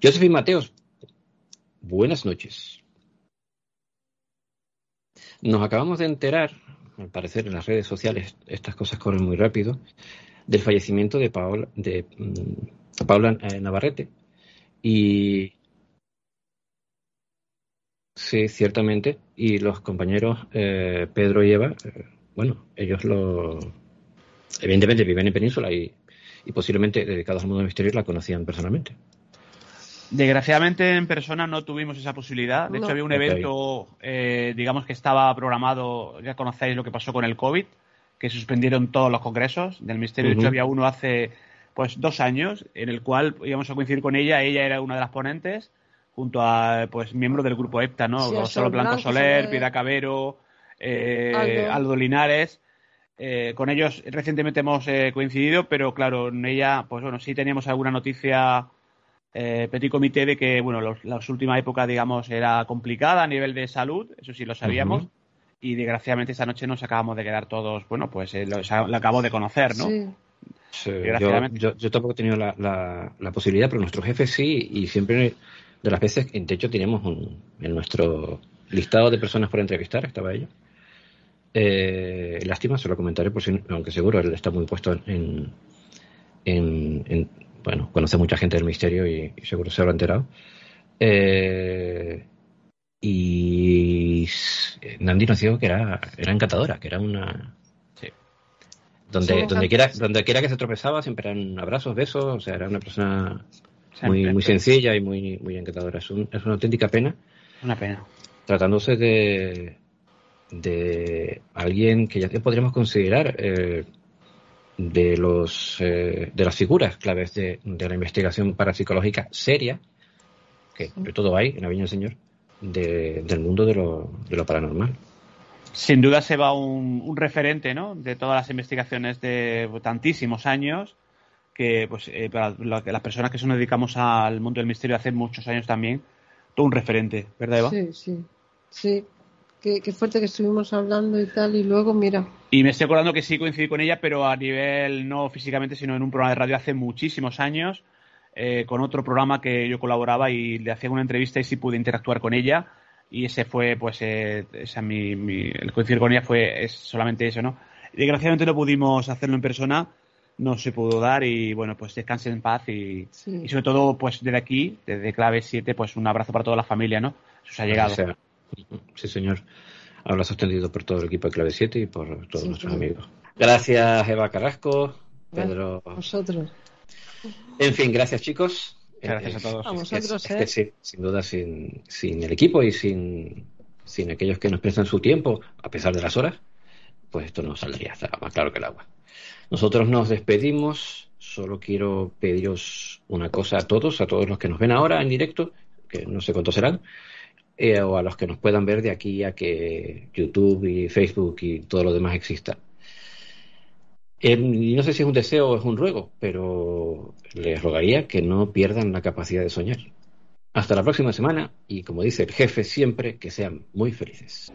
Josephine Mateos, buenas noches. Nos acabamos de enterar, al parecer en las redes sociales, estas cosas corren muy rápido, del fallecimiento de Paola, de, mm, Paula eh, Navarrete. Y Sí, ciertamente. Y los compañeros eh, Pedro y Eva, eh, bueno, ellos lo. Evidentemente viven en Península y, posiblemente dedicados al mundo del misterio la conocían personalmente. Desgraciadamente en persona no tuvimos esa posibilidad. De hecho, había un evento, eh, digamos que estaba programado, ya conocéis lo que pasó con el COVID, que suspendieron todos los congresos del misterio. De hecho, había uno hace pues dos años en el cual íbamos a coincidir con ella. Ella era una de las ponentes junto a pues miembros del grupo EPTA, ¿no? Solo Blanco, Soler, Piedad Cabero, eh, Aldo. Linares. Eh, con ellos recientemente hemos eh, coincidido, pero claro, en ella, pues bueno, sí teníamos alguna noticia eh, petit comité de que, bueno, los, la última época, digamos, era complicada a nivel de salud, eso sí lo sabíamos. Y desgraciadamente esa noche nos acabamos de quedar todos, bueno, pues lo, acabo de conocer, ¿no? Sí. yo, yo, tampoco he tenido la, la, posibilidad, pero nuestro jefe sí, y siempre de las veces, de hecho, tenemos un, en nuestro listado de personas por entrevistar, estaba ella. Eh, lástima, se lo comentaré, por si, aunque seguro él está muy puesto en, en, bueno, conoce mucha gente del misterio y, seguro se habrá enterado. Eh, y Nandi nos dijo que era, era encantadora, que era una. Sí. Donde, donde, quiera, donde quiera que se tropezaba, siempre eran abrazos, besos, o sea, era una persona muy, muy sencilla y muy, muy encantadora. Es, es una auténtica pena. Una pena. Tratándose de, de alguien que ya podríamos considerar eh, de los eh, de las figuras claves de, la investigación parapsicológica seria que de todo hay en la Viña del Señor del mundo de lo, de lo paranormal sin duda se va un, un, referente ¿no? de todas las investigaciones de tantísimos años que pues eh, para las personas que nos dedicamos al mundo del misterio hace muchos años también todo un referente ¿verdad Eva? sí sí sí qué, fuerte que estuvimos hablando y tal, y luego mira. Y me estoy acordando que sí coincidí con ella, pero a nivel no físicamente, sino en un programa de radio hace muchísimos años, eh, con otro programa que yo colaboraba y le hacía una entrevista y sí pude interactuar con ella. Y ese fue, pues, eh, esa mi, el coincidir con ella fue es solamente eso, ¿no? Desgraciadamente no pudimos hacerlo en persona, no se pudo dar y bueno, pues descansen en paz y, y sobre todo, pues desde aquí, desde Clave 7, pues un abrazo para toda la familia, ¿no? Eso ha llegado. Sí, señor. Habla sostenido por todo el equipo de Clave 7 y por todos nuestros amigos. Gracias, Eva Carrasco, Pedro. vosotros. En fin, gracias, chicos. Gracias a todos. A vosotros, ¿eh? sin duda, sin, sin el equipo y sin, sin aquellos que nos prestan su tiempo, a pesar de las horas, pues esto no saldría, está más claro que el agua. Nosotros nos despedimos. Solo quiero pediros una cosa a todos, a todos los que nos ven ahora en directo, que no sé cuántos serán, eh, o a los que nos puedan ver de aquí a que YouTube y Facebook y todo lo demás exista. y no sé si es un deseo o es un ruego, pero les rogaría que no pierdan la capacidad de soñar. Hasta la próxima semana y como dice el jefe siempre, que sean muy felices.